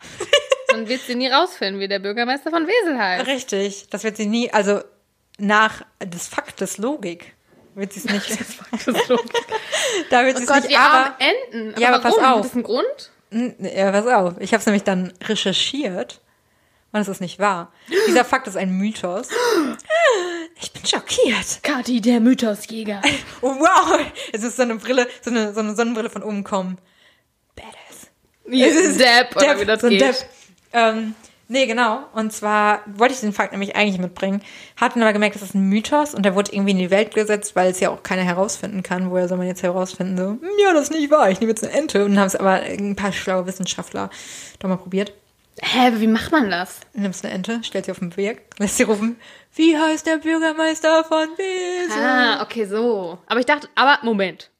[LAUGHS] dann wird sie nie rausfinden, wie der Bürgermeister von Wesel heißt. Richtig, das wird sie nie, also nach des Faktes Logik wird sie es nicht. Das ist so. da wird Oh sie es Gott, nicht, die aber armen Enten. Ja, aber pass warum? auf. Hat das einen Grund? Ja, pass auf, ich habe es nämlich dann recherchiert und es ist nicht wahr. Dieser Fakt ist ein Mythos. [GASPS] Ich bin schockiert. Kati, der Mythosjäger. [LAUGHS] Oh, wow, es ist so eine Brille, so eine, so eine Sonnenbrille von oben kommen. Badass. Es ist Depp, oder Depp, wie das so ein geht. Depp. Ähm, nee, genau. Und zwar wollte ich den Fakt nämlich eigentlich mitbringen, hatten aber gemerkt, das ist ein Mythos und der wurde irgendwie in die Welt gesetzt, weil es ja auch keiner herausfinden kann. Woher soll man jetzt herausfinden? So, "Hm, ja, das ist nicht wahr, ich nehme jetzt eine Ente. Und dann haben es aber ein paar schlaue Wissenschaftler doch mal probiert. Hä, wie macht man das? Du nimmst eine Ente, stellst sie auf den Weg, lässt sie rufen, wie heißt der Bürgermeister von Wesel? Ah, okay, so. Aber ich dachte, aber Moment.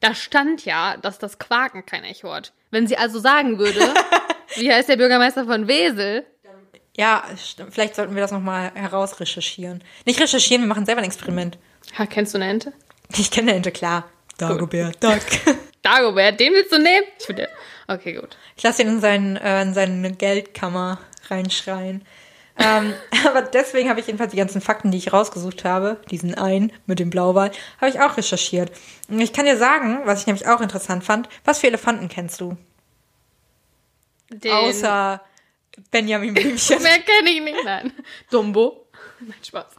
Da stand ja, dass das Quaken kein Echo hat. Wenn sie also sagen würde, [LAUGHS] wie heißt der Bürgermeister von Wesel? Ja, stimmt. vielleicht sollten wir das nochmal herausrecherchieren. Nicht recherchieren, wir machen selber ein Experiment. Ha, kennst du eine Ente? Ich kenne eine Ente, klar. Dagobert, Duck. [LAUGHS] Dagobert, den willst du nehmen? Ich finde. Okay, gut. Ich lasse ihn in, seinen, äh, in seine Geldkammer reinschreien. ähm, [LAUGHS] aber deswegen habe ich jedenfalls die ganzen Fakten, die ich rausgesucht habe, diesen einen mit dem Blauwal, habe ich auch recherchiert. Und ich kann dir sagen, was ich nämlich auch interessant fand, was für Elefanten kennst du? Den Außer Benjamin Blümchen. [LAUGHS] Mehr kenne ich nicht, nein. Dumbo. [LAUGHS] Nein, Spaß.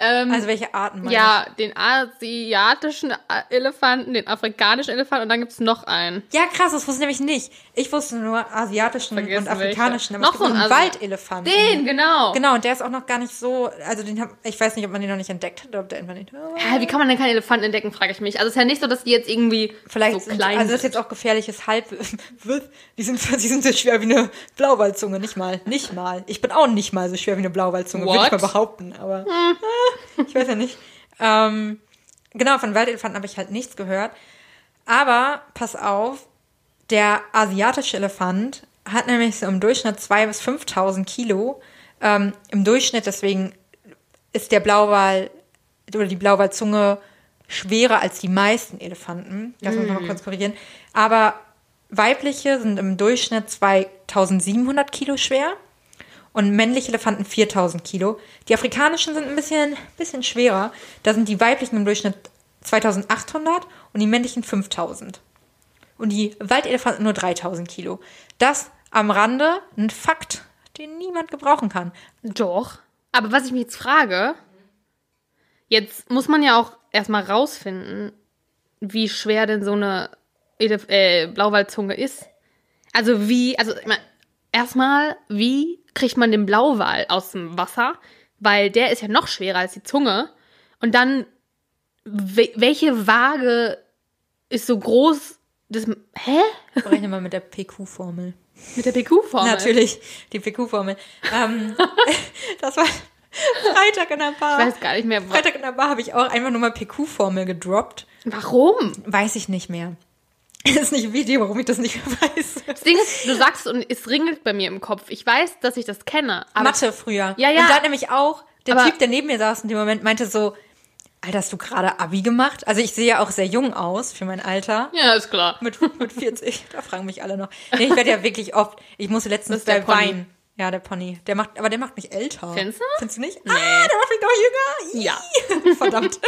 Ähm, also welche Arten meine ja, den asiatischen Elefanten, den afrikanischen Elefanten und dann gibt's noch einen. ich? Ja, krass, das wusste ich nämlich nicht. Ich wusste nur asiatischen Vergessen und afrikanischen, welche. aber Noch so einen Waldelefanten. Den, genau. Genau, und der ist auch noch gar nicht so, also den hab, ich weiß nicht, ob man den noch nicht entdeckt hat oder ob der irgendwann nicht. Hä, wie kann man denn keinen Elefanten entdecken, frage ich mich. Also es ist ja nicht so, dass die jetzt irgendwie Vielleicht so sind, klein also das ist sind. jetzt auch gefährliches Halb. [LAUGHS] Die sind, [LAUGHS] die sind so schwer wie eine Blauwaldzunge, nicht mal, nicht mal. Ich bin auch nicht mal so schwer wie eine Blauwaldzunge, würde ich mal behaupten, aber äh, [LAUGHS] ich weiß ja nicht. Ähm, genau, von Waldelefanten habe ich halt nichts gehört. Aber pass auf, der asiatische Elefant hat nämlich so im Durchschnitt 2.000 bis 5.000 Kilo. Ähm, Im Durchschnitt, deswegen ist der Blauwal oder die Blauwalzunge schwerer als die meisten Elefanten. Das muss man mal kurz korrigieren. Aber weibliche sind im Durchschnitt 2700 Kilo schwer und männliche Elefanten 4000 Kilo. Die afrikanischen sind ein bisschen, bisschen schwerer. Da sind die weiblichen im Durchschnitt 2800 und die männlichen 5000. Und die Waldelefanten nur 3000 Kilo. Das am Rande ein Fakt, den niemand gebrauchen kann. Doch. Aber was ich mich jetzt frage, jetzt muss man ja auch erstmal rausfinden, wie schwer denn so eine Elef äh, Blauwalzunge ist. Also wie, also ich mein, erstmal, wie kriegt man den Blauwal aus dem Wasser? Weil der ist ja noch schwerer als die Zunge. Und dann, we welche Waage ist so groß? Das, hä? Berechne mal mit der PQ-Formel. Mit der PQ-Formel? Natürlich, die PQ-Formel. Ähm, [LAUGHS] das war Freitag in der Bar. Ich weiß gar nicht mehr, Freitag in der Bar habe ich auch einfach nur mal PQ-Formel gedroppt. warum. Weiß ich nicht mehr. [LAUGHS] Es ist nicht wichtig, warum ich das nicht [LAUGHS] weiß. Das Ding ist, du sagst und es ringelt bei mir im Kopf. Ich weiß, dass ich das kenne. Aber Mathe früher. Ja, ja. Und dann nämlich auch, der Typ, der neben mir saß in dem Moment, meinte so, Alter, hast du gerade Abi gemacht? Also ich sehe ja auch sehr jung aus für mein Alter. Ja, ist klar. Mit, mit 40, [LAUGHS] da fragen mich alle noch. Nee, ich werde ja wirklich oft, ich musste Das letztens bei Pony. Wein. Ja, der Pony. Der macht, aber der macht mich älter. Findest du? Findest du nicht? Nee. Ah, der macht mich doch jünger. Ja. Verdammt.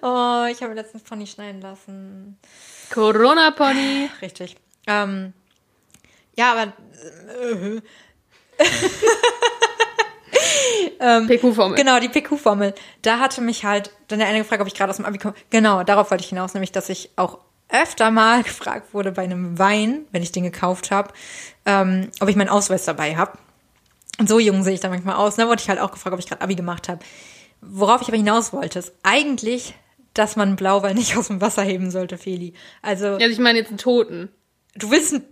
Oh, ich habe letztens Pony schneiden lassen. Corona-Pony. [LAUGHS] Richtig. Ähm, ja, aber äh, [LAUGHS] PQ-Formel. genau, die PQ-Formel. Da hatte mich halt dann der eine gefragt, ob ich gerade aus dem Abi komme. Genau, darauf wollte ich hinaus, nämlich, dass ich auch öfter mal [LAUGHS] gefragt wurde bei einem Wein, wenn ich den gekauft habe, ähm, ob ich meinen Ausweis dabei habe. Und so jung sehe ich da manchmal aus. Und da wurde ich halt auch gefragt, ob ich gerade Abi gemacht habe. Worauf ich aber hinaus wollte, ist eigentlich, dass man Blauwal nicht aus dem Wasser heben sollte, Feli. Also, Also ich meine jetzt einen Toten. du willst ein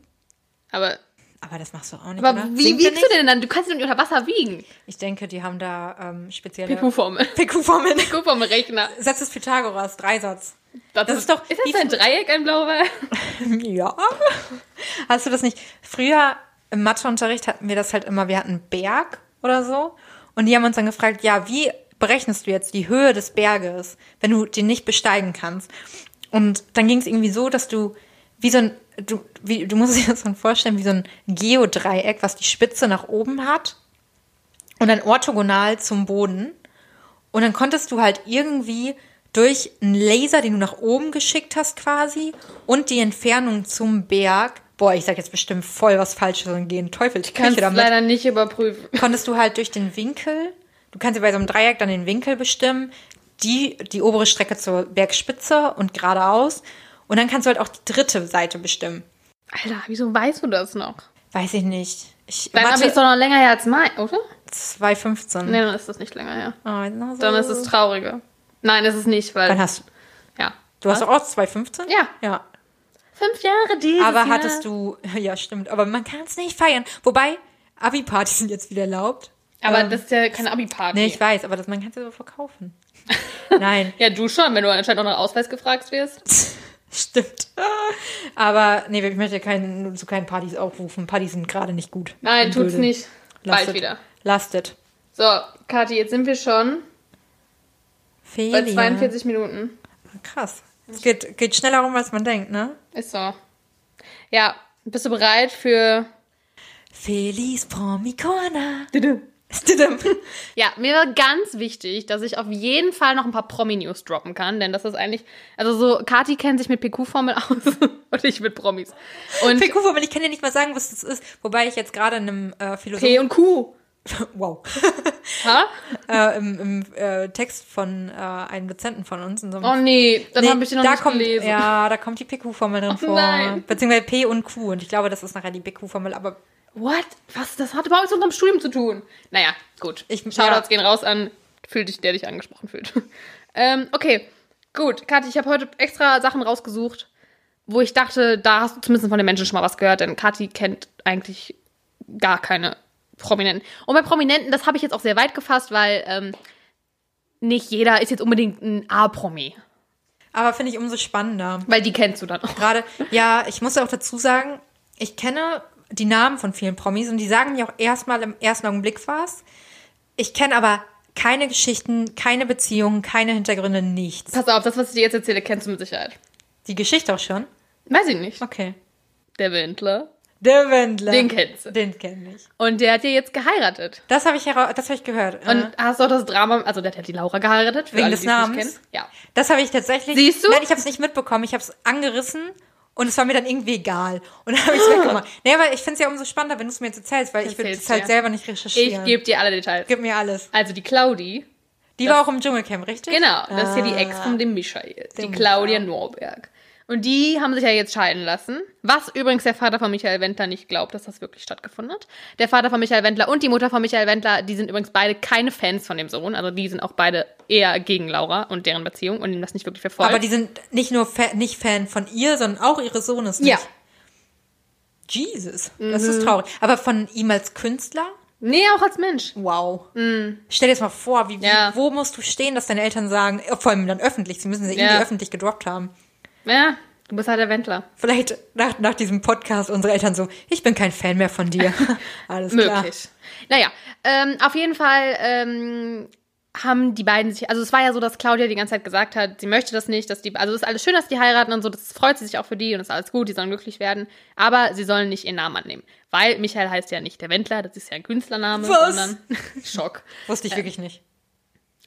Aber, Aber das machst du auch nicht, aber oder? wie Singt wiegst du denn dann? Du kannst ihn nicht unter Wasser wiegen. Ich denke, die haben da ähm, spezielle... PQ-Formel. [LAUGHS] PQ-Formel. PQ-Formel-Rechner. Satz des Pythagoras, Dreisatz. Das, ist doch- Ist das ein Dreieck, ein Blauwal? [LAUGHS] Ja. Hast du das nicht? Früher im Matheunterricht hatten wir das halt immer, wir hatten einen Berg oder so. Und die haben uns dann gefragt, ja, wie berechnest du jetzt die Höhe des Berges, wenn du den nicht besteigen kannst? Und dann ging es irgendwie so, dass du wie so ein, du, wie, du musst dir das dann vorstellen, wie so ein Geodreieck, was die Spitze nach oben hat und dann orthogonal zum Boden. Und dann konntest du halt irgendwie durch einen Laser, den du nach oben geschickt hast quasi und die Entfernung zum Berg, boah, ich sag jetzt bestimmt voll was Falsches und gehen Teufelsküche Kannst damit, leider nicht überprüfen. konntest du halt durch den Winkel, du kannst ja bei so einem Dreieck dann den Winkel bestimmen, die, die obere Strecke zur Bergspitze und geradeaus und dann kannst du halt auch die dritte Seite bestimmen. Alter, wieso weißt du das noch? Weiß ich nicht. Ich, Dein Abi ist doch noch länger her als mein, oder? 2015. Nee, dann ist das nicht länger her. Oh, na so. Dann ist es trauriger. Nein, ist es nicht, weil. Wann hast ja. du hast doch auch 2015? Ja. Ja. Fünf Jahre dieses Aber Jahr. hattest du, [LAUGHS] ja stimmt, aber man kann es nicht feiern. Wobei, Abi-Partys sind jetzt wieder erlaubt. Aber Ähm, das ist ja keine Abi-Party. Nee, ich weiß, aber das, man kann es ja so verkaufen. [LAUGHS] Nein, ja, du schon, wenn du anscheinend auch nach Ausweis gefragt wirst. [LAUGHS] stimmt. [LAUGHS] Aber nee, ich möchte keinen, zu keinen Partys aufrufen. Partys sind gerade nicht gut. Nein, tut's blöde. nicht. Bald Lastet. wieder. Lastet. So, Kathi, jetzt sind wir schon bei Felia. 42 Minuten. Krass. Es geht, geht schneller rum, als man denkt, ne? Ist so. Ja, bist du bereit für. Feliz Promi Corner. [LAUGHS] Ja, mir war ganz wichtig, dass ich auf jeden Fall noch ein paar Promi-News droppen kann, denn das ist eigentlich, also so, Kati kennt sich mit PQ-Formel [LAUGHS] aus und ich mit Promis. Und PQ, aber ich kann dir nicht mal sagen, was das ist. Wobei ich jetzt gerade in einem äh, Philosoph P und Q. [LAUGHS] wow. Ha? äh, im, im äh, Text von äh, einem Dozenten von uns. In so einem Oh nee, dann Nee, habe ich den noch da nicht kommt, gelesen. Ja, da kommt die PQ-Formel drin vor. nein. Beziehungsweise P und Q. Und ich glaube, das ist nachher die PQ-Formel, aber What? Was? Das hat überhaupt nichts mit unserem Studium zu tun. Naja, gut. Ich- Shoutouts ja. gehen raus an fühl dich, der dich angesprochen fühlt. [LAUGHS] ähm, okay, gut. Kathi, ich habe heute extra Sachen rausgesucht, wo ich dachte, da hast du zumindest von den Menschen schon mal was gehört, denn Kathi kennt eigentlich gar keine Prominenten. Und bei Prominenten, das habe ich jetzt auch sehr weit gefasst, weil ähm, nicht jeder ist jetzt unbedingt ein A-Promi. aber finde ich umso spannender. Weil die kennst du dann auch. Gerade, ja, ich muss auch dazu sagen, ich kenne die Namen von vielen Promis und die sagen mir auch erstmal im ersten Augenblick was. Ich kenne aber keine Geschichten, keine Beziehungen, keine Hintergründe, nichts. Pass auf, das, was ich dir jetzt erzähle, kennst du mit Sicherheit. Die Geschichte auch schon? Weiß ich nicht. Okay. Der Wendler. Der Wendler. Den kennst du. Den kenne ich. Und der hat ja jetzt geheiratet. Das habe ich, das hab ich gehört. Und hast du auch das Drama, also der hat die Laura geheiratet. Wegen alle, des Namens? Ja. Das habe ich tatsächlich. Siehst du? Nein, ich habe es nicht mitbekommen. Ich habe es angerissen und es war mir dann irgendwie egal. Und dann habe ich es [LAUGHS] weggemacht. Nee, aber ich finde es ja umso spannender, wenn du es mir jetzt erzählst, weil ich will Erzähl's es halt selber nicht Ich recherchieren. gebe dir alle Details. Gib mir alles. Also die Claudi, Die war auch im Dschungelcamp, richtig? genau, das ist ja die Ah. Ex von dem Michael, die Dem Claudia Michael. Norberg. Und die haben sich ja jetzt scheiden lassen. Was übrigens der Vater von Michael Wendler nicht glaubt, dass das wirklich stattgefunden hat. Der Vater von Michael Wendler und die Mutter von Michael Wendler, die sind übrigens beide keine Fans von dem Sohn. Also die sind auch beide eher gegen Laura und deren Beziehung und nehmen das nicht wirklich verfolgt. Aber die sind nicht nur Fa nicht Fan von ihr, sondern auch ihres Sohnes nicht. Ja. Jesus, das ist traurig. Aber von ihm als Künstler? nee, auch als Mensch. Wow. Stell dir das mal vor, wie, Mm. Ja. wo musst du stehen, dass deine Eltern sagen, vor allem dann öffentlich, sie müssen sie Ja. irgendwie öffentlich gedroppt haben. Ja, du bist halt der Wendler. Vielleicht nach, nach diesem Podcast unsere Eltern so, ich bin kein Fan mehr von dir. [LAUGHS] Alles klar. Möglich. Naja, ähm, auf jeden Fall ähm, haben die beiden sich, also es war ja so, dass Claudia die ganze Zeit gesagt hat, sie möchte das nicht, dass die, also es ist alles schön, dass die heiraten und so, das freut sie sich auch für die und ist alles gut, die sollen glücklich werden, aber sie sollen nicht ihren Namen annehmen. Weil Michael heißt ja nicht der Wendler, das ist ja ein Künstlername, Was? sondern [LAUGHS] Schock. Wusste ich wirklich nicht.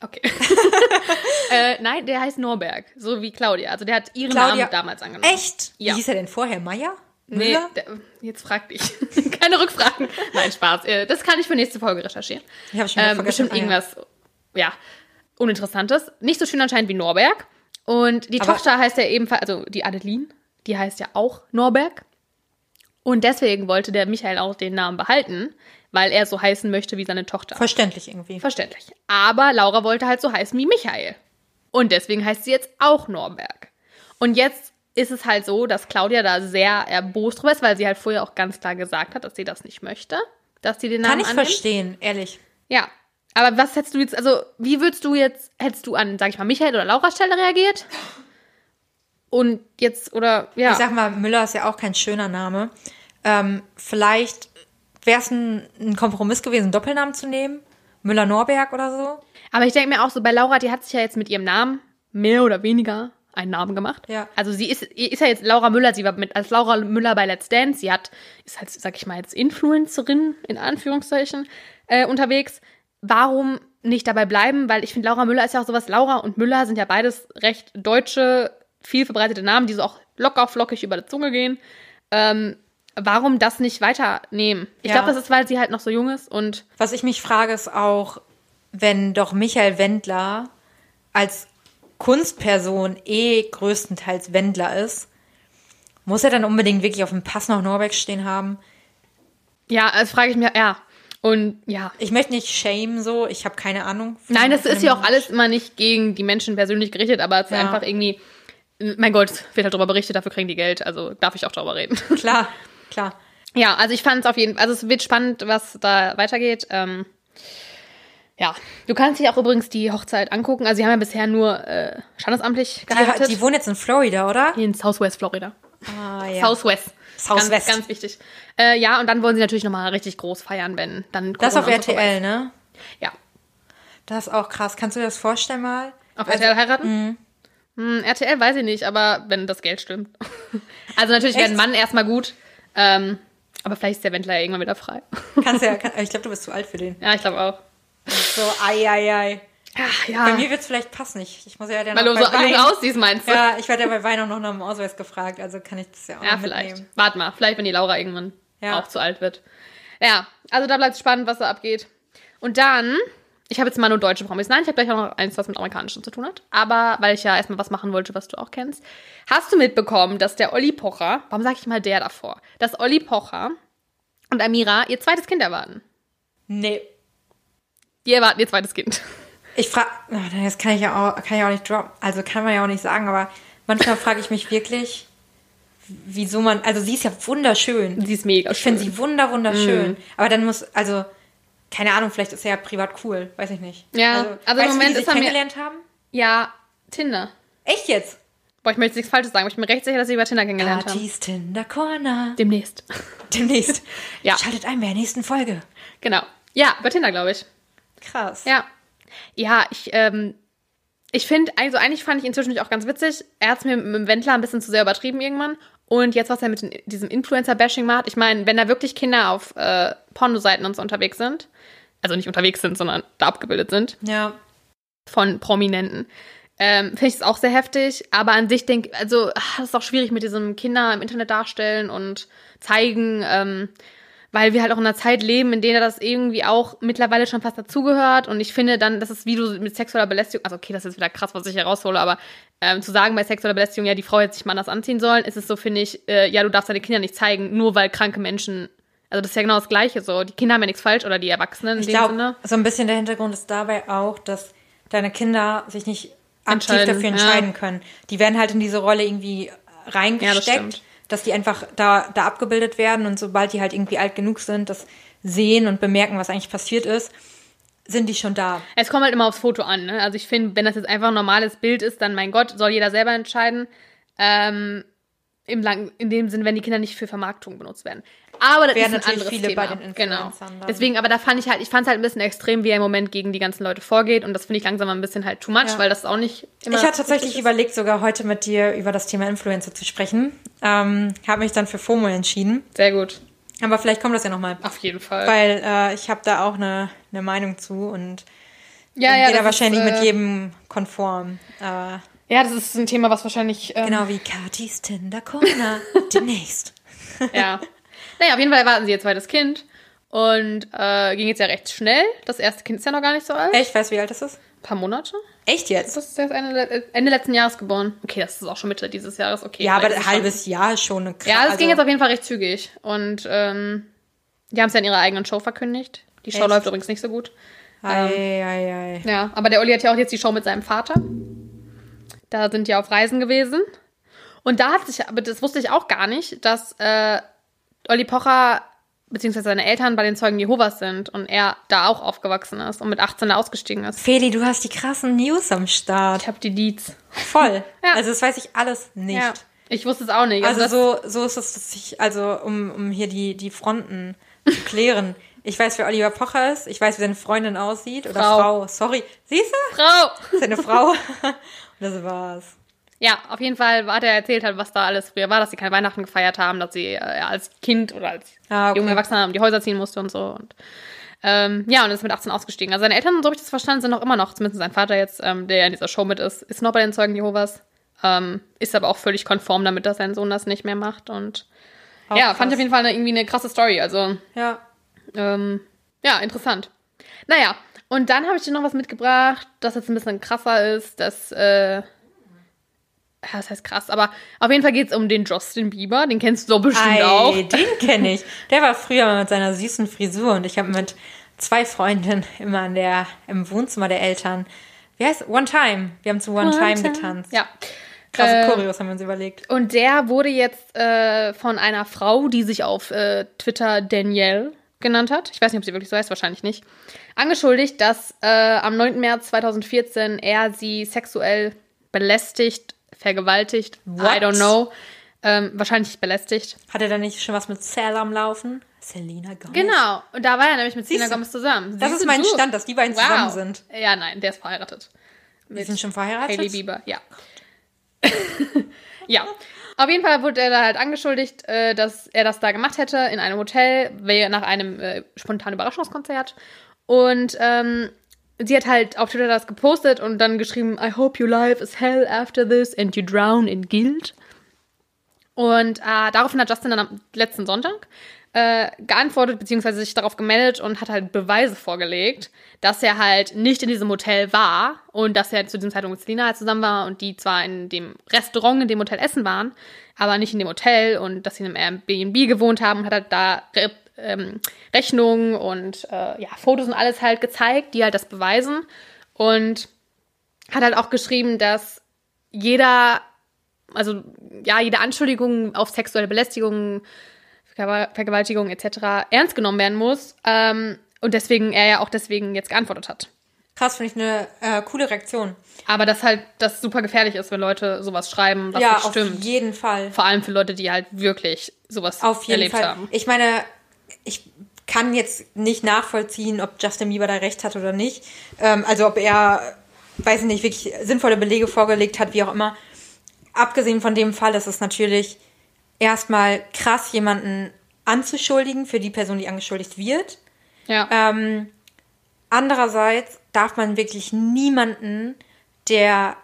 Okay. [LAUGHS] äh, nein, der heißt Norberg, so wie Claudia. Also der hat ihren Claudia- Namen damals angenommen. Echt? Ja. Wie hieß er denn vorher? Meier? Nee, der, jetzt frag dich. [LAUGHS] Keine Rückfragen. Nein, Spaß. Äh, Das kann ich für nächste Folge recherchieren. Ich hab schon ähm. Bestimmt Ah, ja. irgendwas, ja, Uninteressantes. Nicht so schön anscheinend wie Norberg. Und die Aber- Tochter heißt ja ebenfalls, also die Adeline, die heißt ja auch Norberg. Und deswegen wollte der Michael auch den Namen behalten, weil er so heißen möchte wie seine Tochter. Verständlich irgendwie. Verständlich. Aber Laura wollte halt so heißen wie Michael. Und deswegen heißt sie jetzt auch Norberg. Und jetzt ist es halt so, dass Claudia da sehr erbost drüber ist, weil sie halt vorher auch ganz klar gesagt hat, dass sie das nicht möchte, dass sie den Namen Kann ich annimmt. verstehen, ehrlich. Ja. Aber was hättest du jetzt, also wie würdest du jetzt, hättest du an, sag ich mal, Michael oder Laura Stelle reagiert? Und jetzt, oder, ja. Ich sag mal, Müller ist ja auch kein schöner Name. Ähm, vielleicht wäre es ein, ein Kompromiss gewesen, einen Doppelnamen zu nehmen. Müller-Norberg oder so. Aber ich denke mir auch so, bei Laura, die hat sich ja jetzt mit ihrem Namen mehr oder weniger einen Namen gemacht. Ja. Also sie ist, ist ja jetzt Laura Müller, sie war mit als Laura Müller bei Let's Dance, sie hat, ist halt, sag ich mal, jetzt Influencerin, in Anführungszeichen, äh, unterwegs. Warum nicht dabei bleiben? Weil ich finde, Laura Müller ist ja auch sowas, Laura und Müller sind ja beides recht deutsche, viel verbreitete Namen, die so auch locker flockig über die Zunge gehen. Ähm, warum das nicht weiternehmen? Ich Ja. glaube, das ist, weil sie halt noch so jung ist und Was ich mich frage, ist auch, wenn doch Michael Wendler als Kunstperson eh größtenteils Wendler ist, muss er dann unbedingt wirklich auf dem Pass noch Norberg stehen haben? ja, das frage ich mir, ja. Und ja, Ich möchte nicht shame so, ich habe keine Ahnung. Nein, das ist ja auch alles immer nicht gegen die Menschen persönlich gerichtet, aber es ist Ja. einfach irgendwie, mein Gott, es wird halt darüber berichtet, dafür kriegen die Geld, also darf ich auch darüber reden. Klar, [LAUGHS] klar. Ja, also ich fand es auf jeden Fall, also es wird spannend, was da weitergeht. Ähm, ja, du kannst dir auch übrigens die Hochzeit angucken. Also sie haben ja bisher nur äh, standesamtlich geheiratet. Die, die wohnen jetzt in Florida, oder? In Southwest Florida. Ah, ja. Southwest. Southwest. Ganz, ganz wichtig. Äh, ja, und dann wollen sie natürlich nochmal richtig groß feiern, wenn dann das auf Corona so vorbei RTL, ne? Ja. Das ist auch krass. Kannst du dir das vorstellen mal? Auf Also- RTL heiraten? Hm, RTL weiß ich nicht, aber wenn das Geld stimmt. [LAUGHS] also natürlich wäre ein? Mann erstmal gut. Ähm, aber vielleicht ist der Wendler ja irgendwann wieder frei. Kannst ja, kann, [LAUGHS] ich glaube, du bist zu alt für den. ja, ich glaube auch. So, ei, ei, ei. Ach, Bei ja. mir wird es vielleicht passen. Ich, ich muss ja dann Weil du so bei jung aussiehst, meinst du? Ja, ich werde ja bei Wein auch noch nach dem Ausweis gefragt, also kann ich das ja auch Ja, vielleicht. Warte mal, vielleicht, wenn die Laura irgendwann Ja. auch zu alt wird. Ja, also da bleibt es spannend, was da abgeht. Und dann, ich habe jetzt mal nur deutsche Promis. Nein, ich habe gleich auch noch eins, was mit amerikanischen zu tun hat. Aber weil ich ja erstmal was machen wollte, was du auch kennst. Hast du mitbekommen, dass der Olli Pocher, warum sage ich mal der davor, dass Olli Pocher und Amira ihr zweites Kind erwarten? Nee. Die erwarten ihr zweites Kind. Ich frage, das kann ich ja auch, kann ich auch nicht droppen, also kann man ja auch nicht sagen, aber manchmal frage ich mich wirklich, wieso man, also sie ist ja wunderschön. Sie ist mega Ich finde schön. sie wunder, wunderschön. Mhm. Aber dann muss, also, keine Ahnung, vielleicht ist er ja privat cool, weiß ich nicht. Ja, also im weißt du, Moment wie die ist er mir- kennengelernt haben? Ja, Tinder. Echt jetzt? Boah, ich möchte jetzt nichts Falsches sagen, aber ich bin mir recht sicher, dass sie über Tinder kennengelernt haben. Partys Tinder Corner. Demnächst. [LAUGHS] Demnächst. [LAUGHS] Ja. Schaltet ein bei der nächsten Folge. Genau. Ja, über Tinder, glaube ich. Krass. Ja. Ja, ich, ähm, ich finde, also eigentlich fand ich inzwischen auch ganz witzig. Er hat es mir mit dem Wendler ein bisschen zu sehr übertrieben irgendwann. Und jetzt, was er mit diesem Influencer-Bashing macht, ich meine, wenn da wirklich Kinder auf äh, Pornoseiten und so unterwegs sind, also nicht unterwegs sind, sondern da abgebildet sind, Ja. von Prominenten. Ähm, Finde ich es auch sehr heftig, aber an sich denke also ach, das ist auch schwierig mit diesem Kinder im Internet darstellen und zeigen, ähm, weil wir halt auch in einer Zeit leben, in der das irgendwie auch mittlerweile schon fast dazugehört und ich finde dann, das ist wie du mit sexueller Belästigung, also okay, das ist wieder krass, was ich hier raushole, aber ähm, zu sagen bei sexueller Belästigung, ja, die Frau hätte sich mal anders anziehen sollen, ist es so, finde ich, äh, ja, du darfst deine Kinder nicht zeigen, nur weil kranke Menschen, also das ist ja genau das Gleiche so, die Kinder haben ja nichts falsch oder die Erwachsenen Ich glaube, so ein bisschen der Hintergrund ist dabei auch, dass deine Kinder sich nicht aktiv Entscheiden, dafür ja. entscheiden können. Die werden halt in diese Rolle irgendwie Ja, reingesteckt, stimmt. Dass die einfach da, da abgebildet werden und sobald die halt irgendwie alt genug sind, das sehen und bemerken, was eigentlich passiert ist, sind die schon da. Es kommt halt immer aufs Foto an. Ne? Also ich finde, wenn das jetzt einfach ein normales Bild ist, dann mein Gott, soll jeder selber entscheiden. Ähm, im lang, in dem Sinn, wenn die Kinder nicht für Vermarktung benutzt werden. Aber das Werden ist ein anderes viele Thema. bei den genau. Deswegen, aber da fand ich halt, ich fand es halt ein bisschen extrem, wie er im Moment gegen die ganzen Leute vorgeht. Und das finde ich langsam ein bisschen halt too much, Ja. weil das auch nicht immer. Ich hatte tatsächlich ist. überlegt, sogar heute mit dir über das Thema Influencer zu sprechen. Ähm, habe mich dann für FOMO entschieden. Sehr gut. Aber vielleicht kommt das ja nochmal. Auf jeden Fall. Weil äh, ich habe da auch eine, eine Meinung zu und ja, ja, da das wahrscheinlich ist, äh, mit jedem konform. Äh, Ja, das ist ein Thema, was wahrscheinlich. Ähm, genau wie Katis Tinder Corner demnächst. [LAUGHS] Ja. [LAUGHS] Naja, auf jeden Fall erwarten sie ihr zweites Kind. Und äh, ging jetzt ja recht schnell. Das erste Kind ist ja noch gar nicht so alt. Echt, weißt du, wie alt das ist? Ein paar Monate. Echt jetzt? Das ist erst Ende, Ende letzten Jahres geboren. Okay, das ist auch schon Mitte dieses Jahres. Okay. Ja, aber ein halbes Jahr ist schon eine Schon, ja, das also, ging jetzt auf jeden Fall recht zügig. Und ähm, die haben es ja in ihrer eigenen Show verkündigt. Die Show Echt? läuft übrigens nicht so gut. Ei, ei, ei. Ja, aber der Olli hat ja auch jetzt die Show mit seinem Vater. Da sind die auf Reisen gewesen. Und da hat sich, aber das wusste ich auch gar nicht, dass äh, Olli Pocher beziehungsweise seine Eltern bei den Zeugen Jehovas sind und er da auch aufgewachsen ist und mit 18 da ausgestiegen ist. Feli, du hast die krassen News am Start. Ich habe die Deeds. Voll. [LAUGHS] Ja. Also das weiß ich alles nicht. Ja. Ich wusste es auch nicht. Also das- so, so ist es, dass ich, also um, um hier die, die Fronten zu [LAUGHS] klären. Ich weiß, wer Oliver Pocher ist. Ich weiß, wie seine Freundin aussieht. Oder Frau. Frau. Sorry. Siehst du? Frau! Seine Frau. [LAUGHS] Und das war's. Ja, auf jeden Fall hat er erzählt, halt, was da alles früher war, dass sie keine Weihnachten gefeiert haben, dass sie äh, als Kind oder als Ah, okay. junger Erwachsener um die Häuser ziehen musste und so. Und, ähm, ja, und ist mit 18 ausgestiegen. Also seine Eltern, so habe ich das verstanden, sind noch immer noch, zumindest sein Vater jetzt, ähm, der ja in dieser Show mit ist, ist noch bei den Zeugen Jehovas. Ähm, ist aber auch völlig konform damit, dass sein Sohn das nicht mehr macht. Und Auch ja, fand krass. ich auf jeden Fall eine, irgendwie eine krasse Story. Also Ja. ähm, ja, interessant. Naja, und dann habe ich dir noch was mitgebracht, das jetzt ein bisschen krasser ist, das, äh, das heißt krass, aber auf jeden Fall geht es um den Justin Bieber, den kennst du doch bestimmt Ei, auch. den kenne ich. [LAUGHS] Der war früher mal mit seiner süßen Frisur und ich habe mit zwei Freundinnen immer in der, im Wohnzimmer der Eltern, wie heißt One Time. Wir haben zu One, Time getanzt. Ja. Krasse Äh, Choreos haben wir uns überlegt. Und der wurde jetzt äh, von einer Frau, die sich auf äh, Twitter Danielle genannt hat, ich weiß nicht, ob sie wirklich so heißt, wahrscheinlich nicht, angeschuldigt, dass äh, am 9. März 2014 er sie sexuell belästigt, vergewaltigt, I What? don't know, ähm, wahrscheinlich belästigt. Hat er da nicht schon was mit Cell am Laufen? Selena Gomez. Genau, und da war er nämlich mit Selena Gomez zusammen. Das Siehst ist mein du? Stand, dass die beiden Wow. zusammen sind. Ja, nein, der ist verheiratet. Die sind schon verheiratet? Hailey Bieber, ja. [LAUGHS] ja. Auf jeden Fall wurde er da halt angeschuldigt, äh, dass er das da gemacht hätte in einem Hotel nach einem äh, spontanen Überraschungskonzert. Und ähm, sie hat halt auf Twitter das gepostet und dann geschrieben, I hope your life is hell after this and you drown in guilt. Und äh, daraufhin hat Justin dann am letzten Sonntag äh, geantwortet, beziehungsweise sich darauf gemeldet und hat halt Beweise vorgelegt, dass er halt nicht in diesem Hotel war und dass er zu diesem Zeitpunkt mit Selina halt zusammen war und die zwar in dem Restaurant in dem Hotel essen waren, aber nicht in dem Hotel und dass sie in einem Airbnb gewohnt haben und hat halt da ähm, Rechnungen und äh, ja, Fotos und alles halt gezeigt, die halt das beweisen und hat halt auch geschrieben, dass jeder also ja, jede Anschuldigung auf sexuelle Belästigung, Vergew- Vergewaltigung etc. ernst genommen werden muss. Ähm, und deswegen er ja auch deswegen jetzt geantwortet hat. Krass, finde ich eine äh, coole Reaktion. Aber dass halt das super gefährlich ist, wenn Leute sowas schreiben, was ja, nicht auf stimmt. jeden Fall. Vor allem für Leute, die halt wirklich sowas Auf jeden erlebt Fall. haben. Ich meine, ich kann jetzt nicht nachvollziehen, ob Justin Bieber da recht hat oder nicht. Ähm, also ob er, weiß ich nicht, wirklich sinnvolle Belege vorgelegt hat, wie auch immer. Abgesehen von dem Fall ist es natürlich erstmal krass, jemanden anzuschuldigen für die Person, die angeschuldigt wird. Ja. Ähm, andererseits darf man wirklich niemanden, der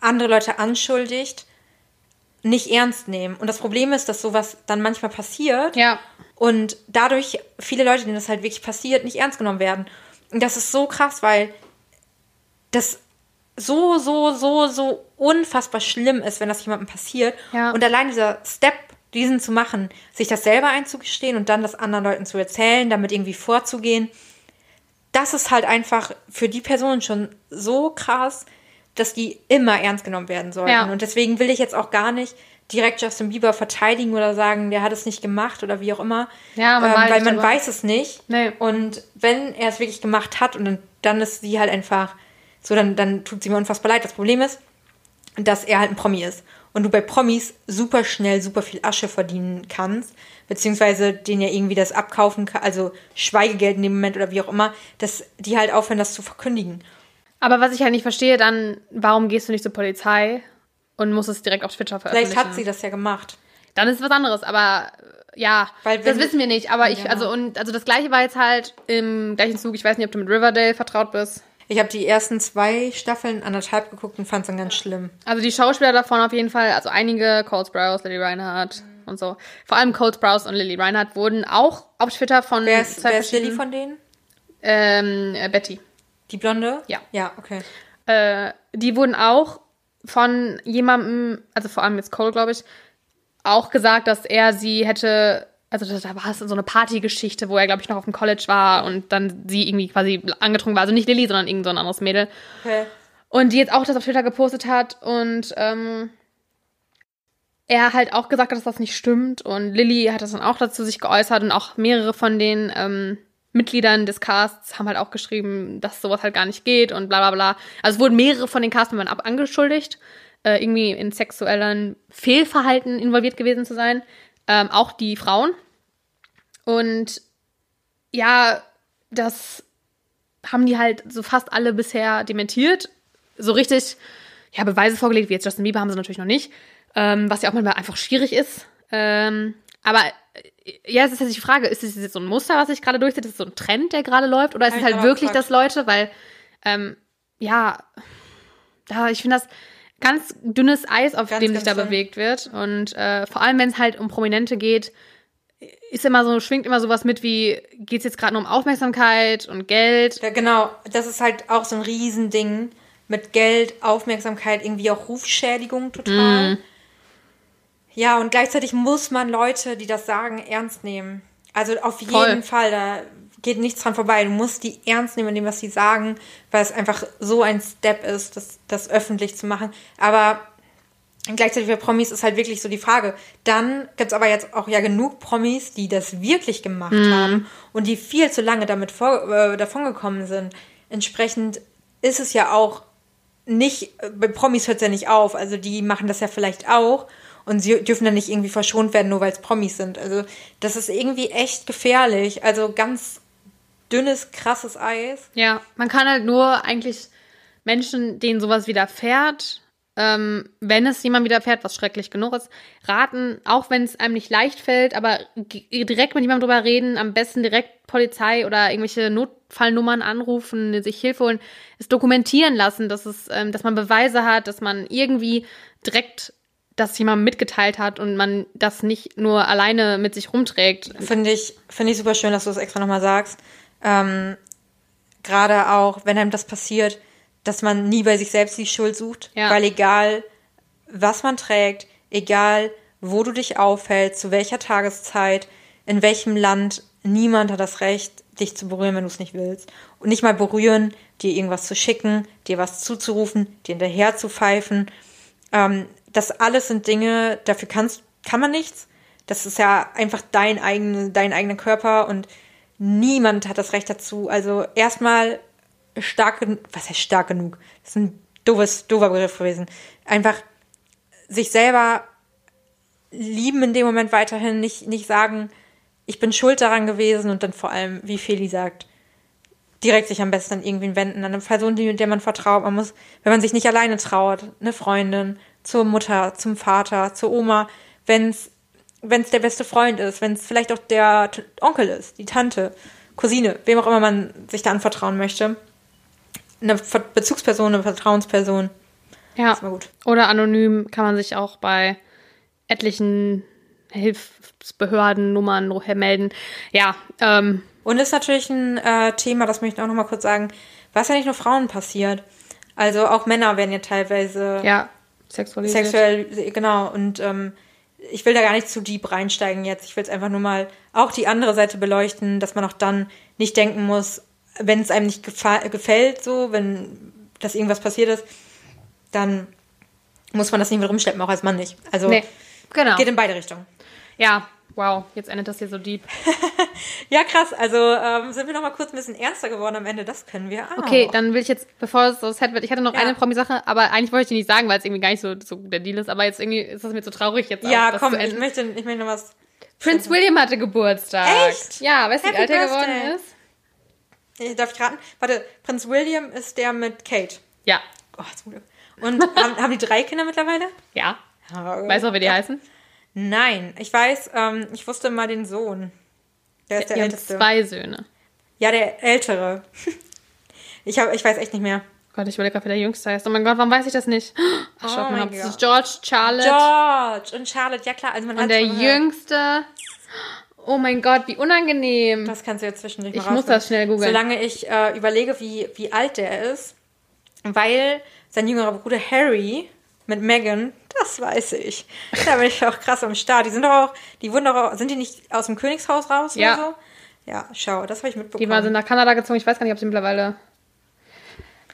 andere Leute anschuldigt, nicht ernst nehmen. Und das Problem ist, dass sowas dann manchmal passiert ja. Und dadurch viele Leute, denen das halt wirklich passiert, nicht ernst genommen werden. Und das ist so krass, weil das so, so, so, so unfassbar schlimm ist, wenn das jemandem passiert. Ja. Und allein dieser Step, diesen zu machen, sich das selber einzugestehen und dann das anderen Leuten zu erzählen, damit irgendwie vorzugehen, das ist halt einfach für die Person schon so krass, dass die immer ernst genommen werden sollten. Ja. Und deswegen will ich jetzt auch gar nicht direkt Justin Bieber verteidigen oder sagen, der hat es nicht gemacht oder wie auch immer. Ja, man ähm, weil man aber- weiß es nicht. Nee. Und wenn er es wirklich gemacht hat und dann, dann ist sie halt einfach so, dann, dann tut sie mir unfassbar leid. Das Problem ist, dass er halt ein Promi ist. Und du bei Promis super schnell super viel Asche verdienen kannst, beziehungsweise denen ja irgendwie das abkaufen kann, also Schweigegeld in dem Moment oder wie auch immer, dass die halt aufhören, das zu verkündigen. Aber was ich halt nicht verstehe, dann, warum gehst du nicht zur Polizei und musst es direkt auf Twitter veröffentlichen? Vielleicht hat sie das ja gemacht. Dann ist es was anderes, aber äh, ja, das wissen wir nicht. Aber ich, Ja. also und also das gleiche war jetzt halt im gleichen Zug, ich weiß nicht, ob du mit Riverdale vertraut bist. Ich habe die ersten zwei Staffeln anderthalb geguckt und fand es dann ganz schlimm. Also die Schauspieler davon auf jeden Fall, also einige, Cole Sprouse, Lily Reinhardt und so. Vor allem Cole Sprouse und Lily Reinhardt wurden auch auf Twitter von Wer ist, wer ist Lilly verschiedenen- von denen? Ähm, äh, Betty. Die Blonde? Ja. Ja, okay. Äh, die wurden auch von jemandem, also vor allem jetzt Cole, glaube ich, auch gesagt, dass er sie hätte, also da- war es so eine Partygeschichte, wo er, glaube ich, noch auf dem College war und dann sie irgendwie quasi angetrunken war. Also nicht Lilly, sondern irgend so ein anderes Mädel. okay. Und die jetzt auch das auf Twitter gepostet hat und ähm, er halt auch gesagt hat, dass das nicht stimmt. Und Lilly hat das dann auch dazu sich geäußert und auch mehrere von den ähm, Mitgliedern des Casts haben halt auch geschrieben, dass sowas halt gar nicht geht und bla bla bla. Also wurden mehrere von den Castmembern ab angeschuldigt, äh, irgendwie in sexuellen Fehlverhalten involviert gewesen zu sein. Ähm, auch die Frauen. Und ja, das haben die halt so fast alle bisher dementiert. So richtig, ja, Beweise vorgelegt, wie jetzt Justin Bieber haben sie natürlich noch nicht. Ähm, was ja auch manchmal einfach schwierig ist. Ähm, aber äh, ja, es ist jetzt die Frage, ist es jetzt so ein Muster, was sich gerade durchsetzt? Ist es so ein Trend, der gerade läuft? Oder ist es halt wirklich, dass Leute, weil, ähm, ja, ich finde das ganz dünnes Eis, auf Ganz, dem sich da dünn. bewegt wird. Und äh, vor allem, wenn es halt um Prominente geht, ist immer so, schwingt immer sowas mit wie, geht es jetzt gerade nur um Aufmerksamkeit und Geld? Ja, genau, das ist halt auch so ein Riesending mit Geld, Aufmerksamkeit, irgendwie auch Rufschädigung total. Ja, und gleichzeitig muss man Leute, die das sagen, ernst nehmen. Also auf jeden Voll. Fall, da geht nichts dran vorbei. Du musst die ernst nehmen in dem, was sie sagen, weil es einfach so ein Step ist, das, das öffentlich zu machen. Aber gleichzeitig für Promis ist halt wirklich so die Frage. Dann gibt's aber jetzt auch ja genug Promis, die das wirklich gemacht haben und die viel zu lange damit vor, äh, davongekommen sind. Entsprechend ist es ja auch nicht, äh, bei Promis hört es ja nicht auf. Also die machen das ja vielleicht auch und sie dürfen dann nicht irgendwie verschont werden, nur weil es Promis sind. Also das ist irgendwie echt gefährlich. Also ganz dünnes, krasses Eis. Ja, man kann halt nur eigentlich Menschen, denen sowas widerfährt, ähm, wenn es jemand widerfährt, was schrecklich genug ist, raten, auch wenn es einem nicht leicht fällt, aber direkt mit jemandem drüber reden, am besten direkt Polizei oder irgendwelche Notfallnummern anrufen, sich Hilfe holen, es dokumentieren lassen, dass es, ähm, dass man Beweise hat, dass man irgendwie direkt das jemandem mitgeteilt hat und man das nicht nur alleine mit sich rumträgt. Finde ich, finde ich super schön, dass du das extra nochmal sagst. Ähm, Gerade auch, wenn einem das passiert, dass man nie bei sich selbst die Schuld sucht. Ja. Weil egal, was man trägt, egal, wo du dich aufhältst, zu welcher Tageszeit, in welchem Land, niemand hat das Recht, dich zu berühren, wenn du es nicht willst. Und nicht mal berühren, dir irgendwas zu schicken, dir was zuzurufen, dir hinterher zu pfeifen. Ähm, das alles sind Dinge, dafür kannst, kann man nichts. Das ist ja einfach dein, eigene, dein eigener Körper und niemand hat das Recht dazu. Also erstmal stark genug, was heißt stark genug? Das ist ein doofes, doofer Begriff gewesen. Einfach sich selber lieben in dem Moment weiterhin, nicht, nicht sagen, ich bin schuld daran gewesen und dann vor allem, wie Feli sagt, direkt sich am besten an irgendwen wenden, an eine Person, die, der man vertraut. Man muss, wenn man sich nicht alleine traut, eine Freundin, zur Mutter, zum Vater, zur Oma, wenn es wenn es der beste Freund ist, wenn es vielleicht auch der Onkel ist, die Tante, Cousine, wem auch immer man sich da anvertrauen möchte. Eine Bezugsperson, eine Vertrauensperson. Ja. Ist mal gut. Oder anonym kann man sich auch bei etlichen Hilfsbehörden, Nummern melden. Ja, ähm, Und ist natürlich ein äh, Thema, das möchte ich auch noch mal kurz sagen, was ja nicht nur Frauen passiert. Also auch Männer werden ja teilweise ja, sexualisiert. sexuell, genau. Und ähm, ich will da gar nicht zu deep reinsteigen jetzt. Ich will es einfach nur mal auch die andere Seite beleuchten, dass man auch dann nicht denken muss, wenn es einem nicht gefällt, so, wenn das irgendwas passiert ist, dann muss man das nicht mit rumschleppen, auch als Mann nicht. Also Nee, genau. geht in beide Richtungen. Ja, wow, jetzt endet das hier so deep. [LAUGHS] Ja, krass. Also ähm, sind wir noch mal kurz ein bisschen ernster geworden am Ende. Das können wir auch. Okay, dann will ich jetzt, bevor es so sad wird, ich hatte noch Ja. eine Promi-Sache, aber eigentlich wollte ich die nicht sagen, weil es irgendwie gar nicht so, so der Deal ist, aber jetzt irgendwie ist das mir zu traurig jetzt Ja, auch, komm, ich möchte, ich möchte noch was. Prince William hatte Geburtstag. Echt? Ja, weißt du, wie alt er geworden ist? Äh, Darf ich raten? Warte, Prinz William ist der mit Kate. Ja. Oh, zum Glück. Und [LAUGHS] haben, haben die drei Kinder mittlerweile? Ja. Weißt du wie die heißen? Nein, ich weiß, ähm, ich wusste mal den Sohn. Der ist der haben älteste. zwei Söhne. Ja, der ältere. [LAUGHS] ich, hab, ich weiß echt nicht mehr. Gott, ich überlege gerade, wer der Jüngste heißt. Oh mein Gott, warum weiß ich das nicht? [GASPS] Ach, Oh mal, das ist George, Charlotte George und Charlotte, ja klar. Also man und der. Jüngste. Oh mein Gott, wie unangenehm. Das kannst du jetzt zwischendurch Ich mal muss das schnell googeln. Solange ich äh, überlege, wie, wie alt der ist. Weil sein jüngerer Bruder Harry mit Meghan, das weiß ich. Da bin ich auch krass am Start. Die sind doch auch, die wurden doch auch, sind die nicht aus dem Königshaus raus Ja. oder so? Ja, schau, das habe ich mitbekommen. Die mal sind nach Kanada gezogen. Ich weiß gar nicht, ob sie mittlerweile.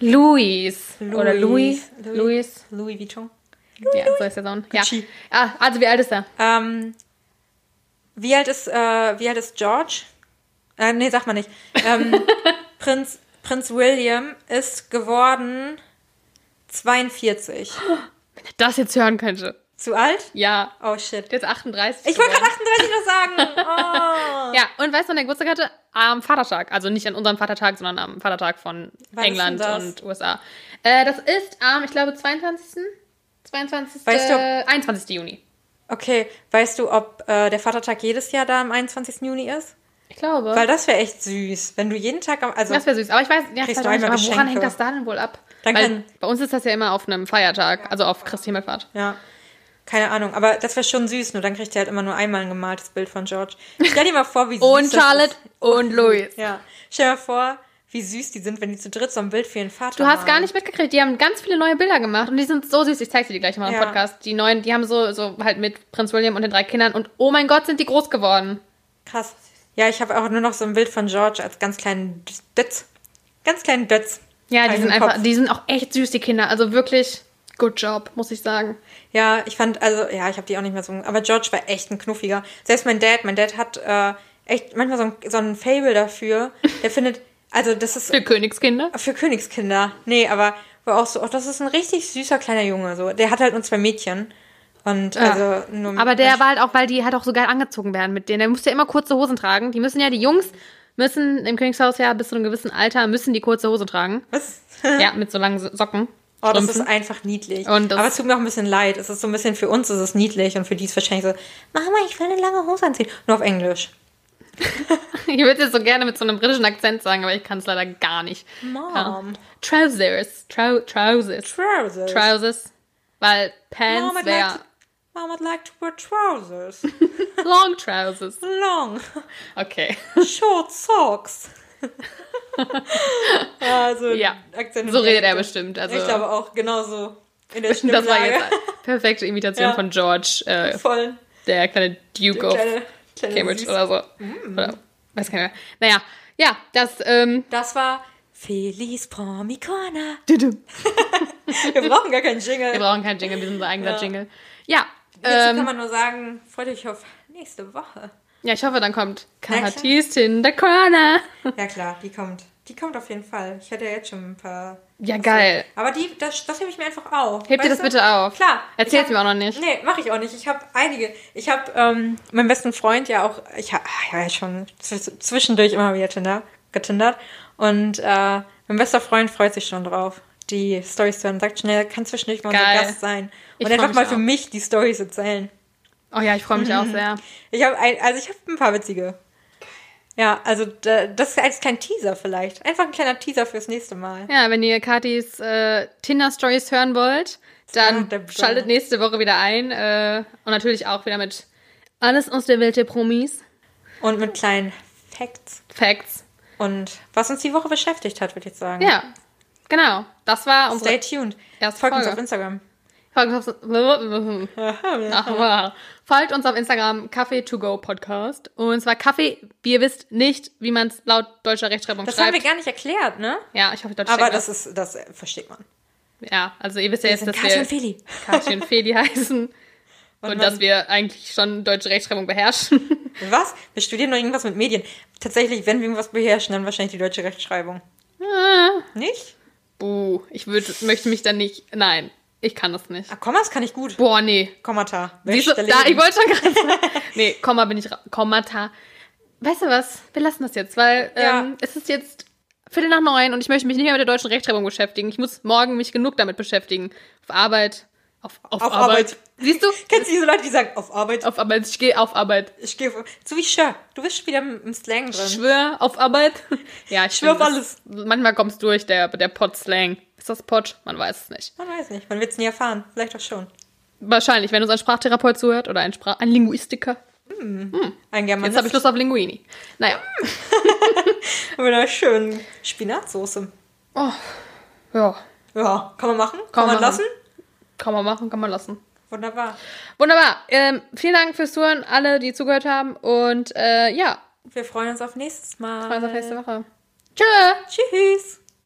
Louis. Oder Louis. Louis. Louis. Louis Vuitton. Ja, so ist der Sohn. Ja. Ah, also wie alt ist er? Ähm, wie alt ist, äh, wie alt ist George? Äh, nee, sag mal nicht. Ähm, [LAUGHS] Prinz, Prinz William ist geworden 42. [GASPS] Wenn er das jetzt hören könnte. Zu alt? Ja. Oh shit. Ist 38. Ich wollte gerade 38 noch sagen. [LAUGHS] Oh. Ja, und weißt du, wann der Geburtstag hatte? Am Vatertag. Also nicht an unserem Vatertag, sondern am Vatertag von Wann England und USA. Äh, das ist am, ich glaube, 22. 22. Weißt du- 21. Juni. Okay, weißt du, ob äh, der Vatertag jedes Jahr da am 21. Juni ist? Ich glaube. Weil das wäre echt süß, wenn du jeden Tag am, also das wäre süß. Aber ich weiß, ja, Kriegst du einmal aber woran hängt das da denn wohl ab? Dann Weil kann- bei uns ist das ja immer auf einem Feiertag, also auf Christi Himmelfahrt. Ja, keine Ahnung, aber das wäre schon süß, nur dann kriegt er halt immer nur einmal ein gemaltes Bild von George. Stell dir mal vor, wie [LAUGHS] süß Und das Charlotte ist. und [LAUGHS] Louis. Ja, stell dir mal vor, wie süß die sind, wenn die zu dritt so ein Bild für ihren Vater Du hast malen. gar nicht mitgekriegt, die haben ganz viele neue Bilder gemacht und die sind so süß. Ich zeig dir die gleich mal im Ja. Podcast. Die neuen, die haben so, so halt mit Prinz William und den drei Kindern und oh mein Gott, sind die groß geworden. Krass. Ja, ich habe auch nur noch so ein Bild von George als ganz kleinen Dötz. Ganz kleinen Dötz. Ja, die sind einfach, Kopf. die sind auch echt süß, die Kinder. Also wirklich Good job, muss ich sagen. Ja, ich fand, also, ja, ich habe die auch nicht mehr so. Aber George war echt ein knuffiger. Selbst mein Dad, mein Dad hat äh, echt manchmal so ein, so ein Fable dafür. Der findet, also, das ist [LAUGHS] Für Königskinder. für Königskinder. Nee, aber war auch so, oh, das ist ein richtig süßer kleiner Junge. So. Der hat halt nur zwei Mädchen. Und also nur. Aber der war halt auch, weil die halt auch so geil angezogen werden mit denen. Der musste ja immer kurze Hosen tragen. Die müssen ja, die Jungs müssen im Königshaus ja bis zu einem gewissen Alter müssen die kurze Hose tragen. Was? [LAUGHS] Ja, mit so langen Socken. Oh, das Strümpfen. ist einfach niedlich. Aber es tut mir auch ein bisschen leid. Es ist so ein bisschen für uns ist es niedlich und für die ist wahrscheinlich so, Mama, ich will eine lange Hose anziehen. Nur auf Englisch. [LAUGHS] Ich würde jetzt so gerne mit so einem britischen Akzent sagen, aber ich kann es leider gar nicht. Mom. Trousers. Trou Trousers. Trousers. Trousers. Weil Pants wäre Mom, I'd like to wear trousers. [LAUGHS] Long Trousers. Long. Okay. [LAUGHS] Short socks. [LAUGHS] also, Ja. Akzent So redet er bestimmt. Also, ich glaube auch, genauso. In der das war Stimmlage. jetzt perfekte Imitation Ja. von George, äh, Voll. der kleine Duke of Kleine, kleine Cambridge Süß. oder so. Oder, weiß mehr. Naja, ja, das, ähm, Das war Feliz Promicona. Wir brauchen gar keinen Jingle. wir brauchen keinen Jingle, wir sind unser eigener Ja. Jingle. Ja, Jetzt kann ähm, man nur sagen, freut euch auf nächste Woche. ja, ich hoffe, dann kommt klar. Katis in the Corner. Ja klar, die kommt. Die kommt auf jeden Fall. Ich hatte ja jetzt schon ein paar. Ja, geil. Aber die, das, das hebe ich mir einfach auf. Heb dir das du? bitte auf. Klar. Erzähl's Ich mir auch noch nicht. Nee, mache ich auch nicht. Ich habe einige. Ich habe ähm, meinen besten Freund ja auch. Ich habe ja schon zw- zwischendurch immer wieder Tinder, getindert. Und äh, mein bester Freund freut sich schon drauf, die Storys zu hören. Sagt schnell, kann zwischendurch mal unser. Gast sein. Und einfach mal für auch. mich die Storys erzählen. Oh ja, ich freue mich auch Mhm. sehr. Ich habe ein, also ich habe ein paar witzige. Ja, also da, das ist als kleiner Teaser vielleicht. Einfach ein kleiner Teaser fürs nächste Mal. Ja, wenn ihr Katis äh, Tinder-Stories hören wollt, dann Burner. schaltet nächste Woche wieder ein. Äh, und natürlich auch wieder mit alles aus der Welt der Promis. Und mit kleinen Facts. Facts. Und was uns die Woche beschäftigt hat, würde ich sagen. Ja, genau. Das war Stay unsere tuned. Erste Folgt uns Folge. auf Instagram. Folgt uns auf, [LAUGHS] Ach, folgt uns auf Instagram Kaffee to go Podcast. Und zwar Kaffee, wie ihr wisst, nicht, wie man es laut deutscher Rechtschreibung Das haben schreibt. wir gar nicht erklärt, ne? ja, ich hoffe, Deutsch Aber das ist, das versteht man. Ja, also ihr wisst ja Wir jetzt, dass Katja wir und Feli. Katja und Feli [LAUGHS] heißen. Und, man- dass wir eigentlich schon deutsche Rechtschreibung beherrschen. [LAUGHS] Was? Wir studieren noch irgendwas mit Medien. Tatsächlich, wenn wir irgendwas beherrschen, dann wahrscheinlich die deutsche Rechtschreibung. Ah. Nicht? Buh, ich würd, möchte mich dann nicht. Nein, ich kann das nicht. Ah, Kommas kann ich gut. Boah, nee. Kommata. Siehst du, da, ich wollte schon gerade sagen. [LAUGHS] Nee, Komma bin ich. Kommata. Weißt du was? Wir lassen das jetzt, weil Ja. ähm, es ist jetzt Viertel nach neun und ich möchte mich nicht mehr mit der deutschen Rechtschreibung beschäftigen. Ich muss morgen mich genug damit beschäftigen. Auf Arbeit. Auf, auf, Auf Arbeit. Arbeit. Siehst du? Kennst du diese Leute, die sagen, auf Arbeit? Auf Arbeit. Ich gehe auf Arbeit. Ich gehe auf, so wie Scher. Du bist wieder im, Slang Ich drin. schwör auf Arbeit. [LAUGHS] Ja, ich Schwör auf das- Manchmal kommst durch, der, der Pot-Slang. Ist das Pot? Man weiß es nicht. Man weiß nicht. Man wird es nie erfahren. Vielleicht auch schon. Wahrscheinlich, wenn uns ein Sprachtherapeut zuhört oder ein, Sprach ein Linguistiker. Ein Jetzt Germanist habe ich Lust auf Linguini. Naja. [LAUGHS] mit einer schönen Spinatsoße. Oh, ja. Ja, kann man machen? Kann, Kann man man lassen? Kann man machen, kann man lassen. Wunderbar. Wunderbar. Ähm, vielen Dank fürs Zuhören, alle, die zugehört haben. Und äh, ja, Wir freuen uns auf nächstes Mal. freuen uns auf nächste Woche. Tschö. Tschüss.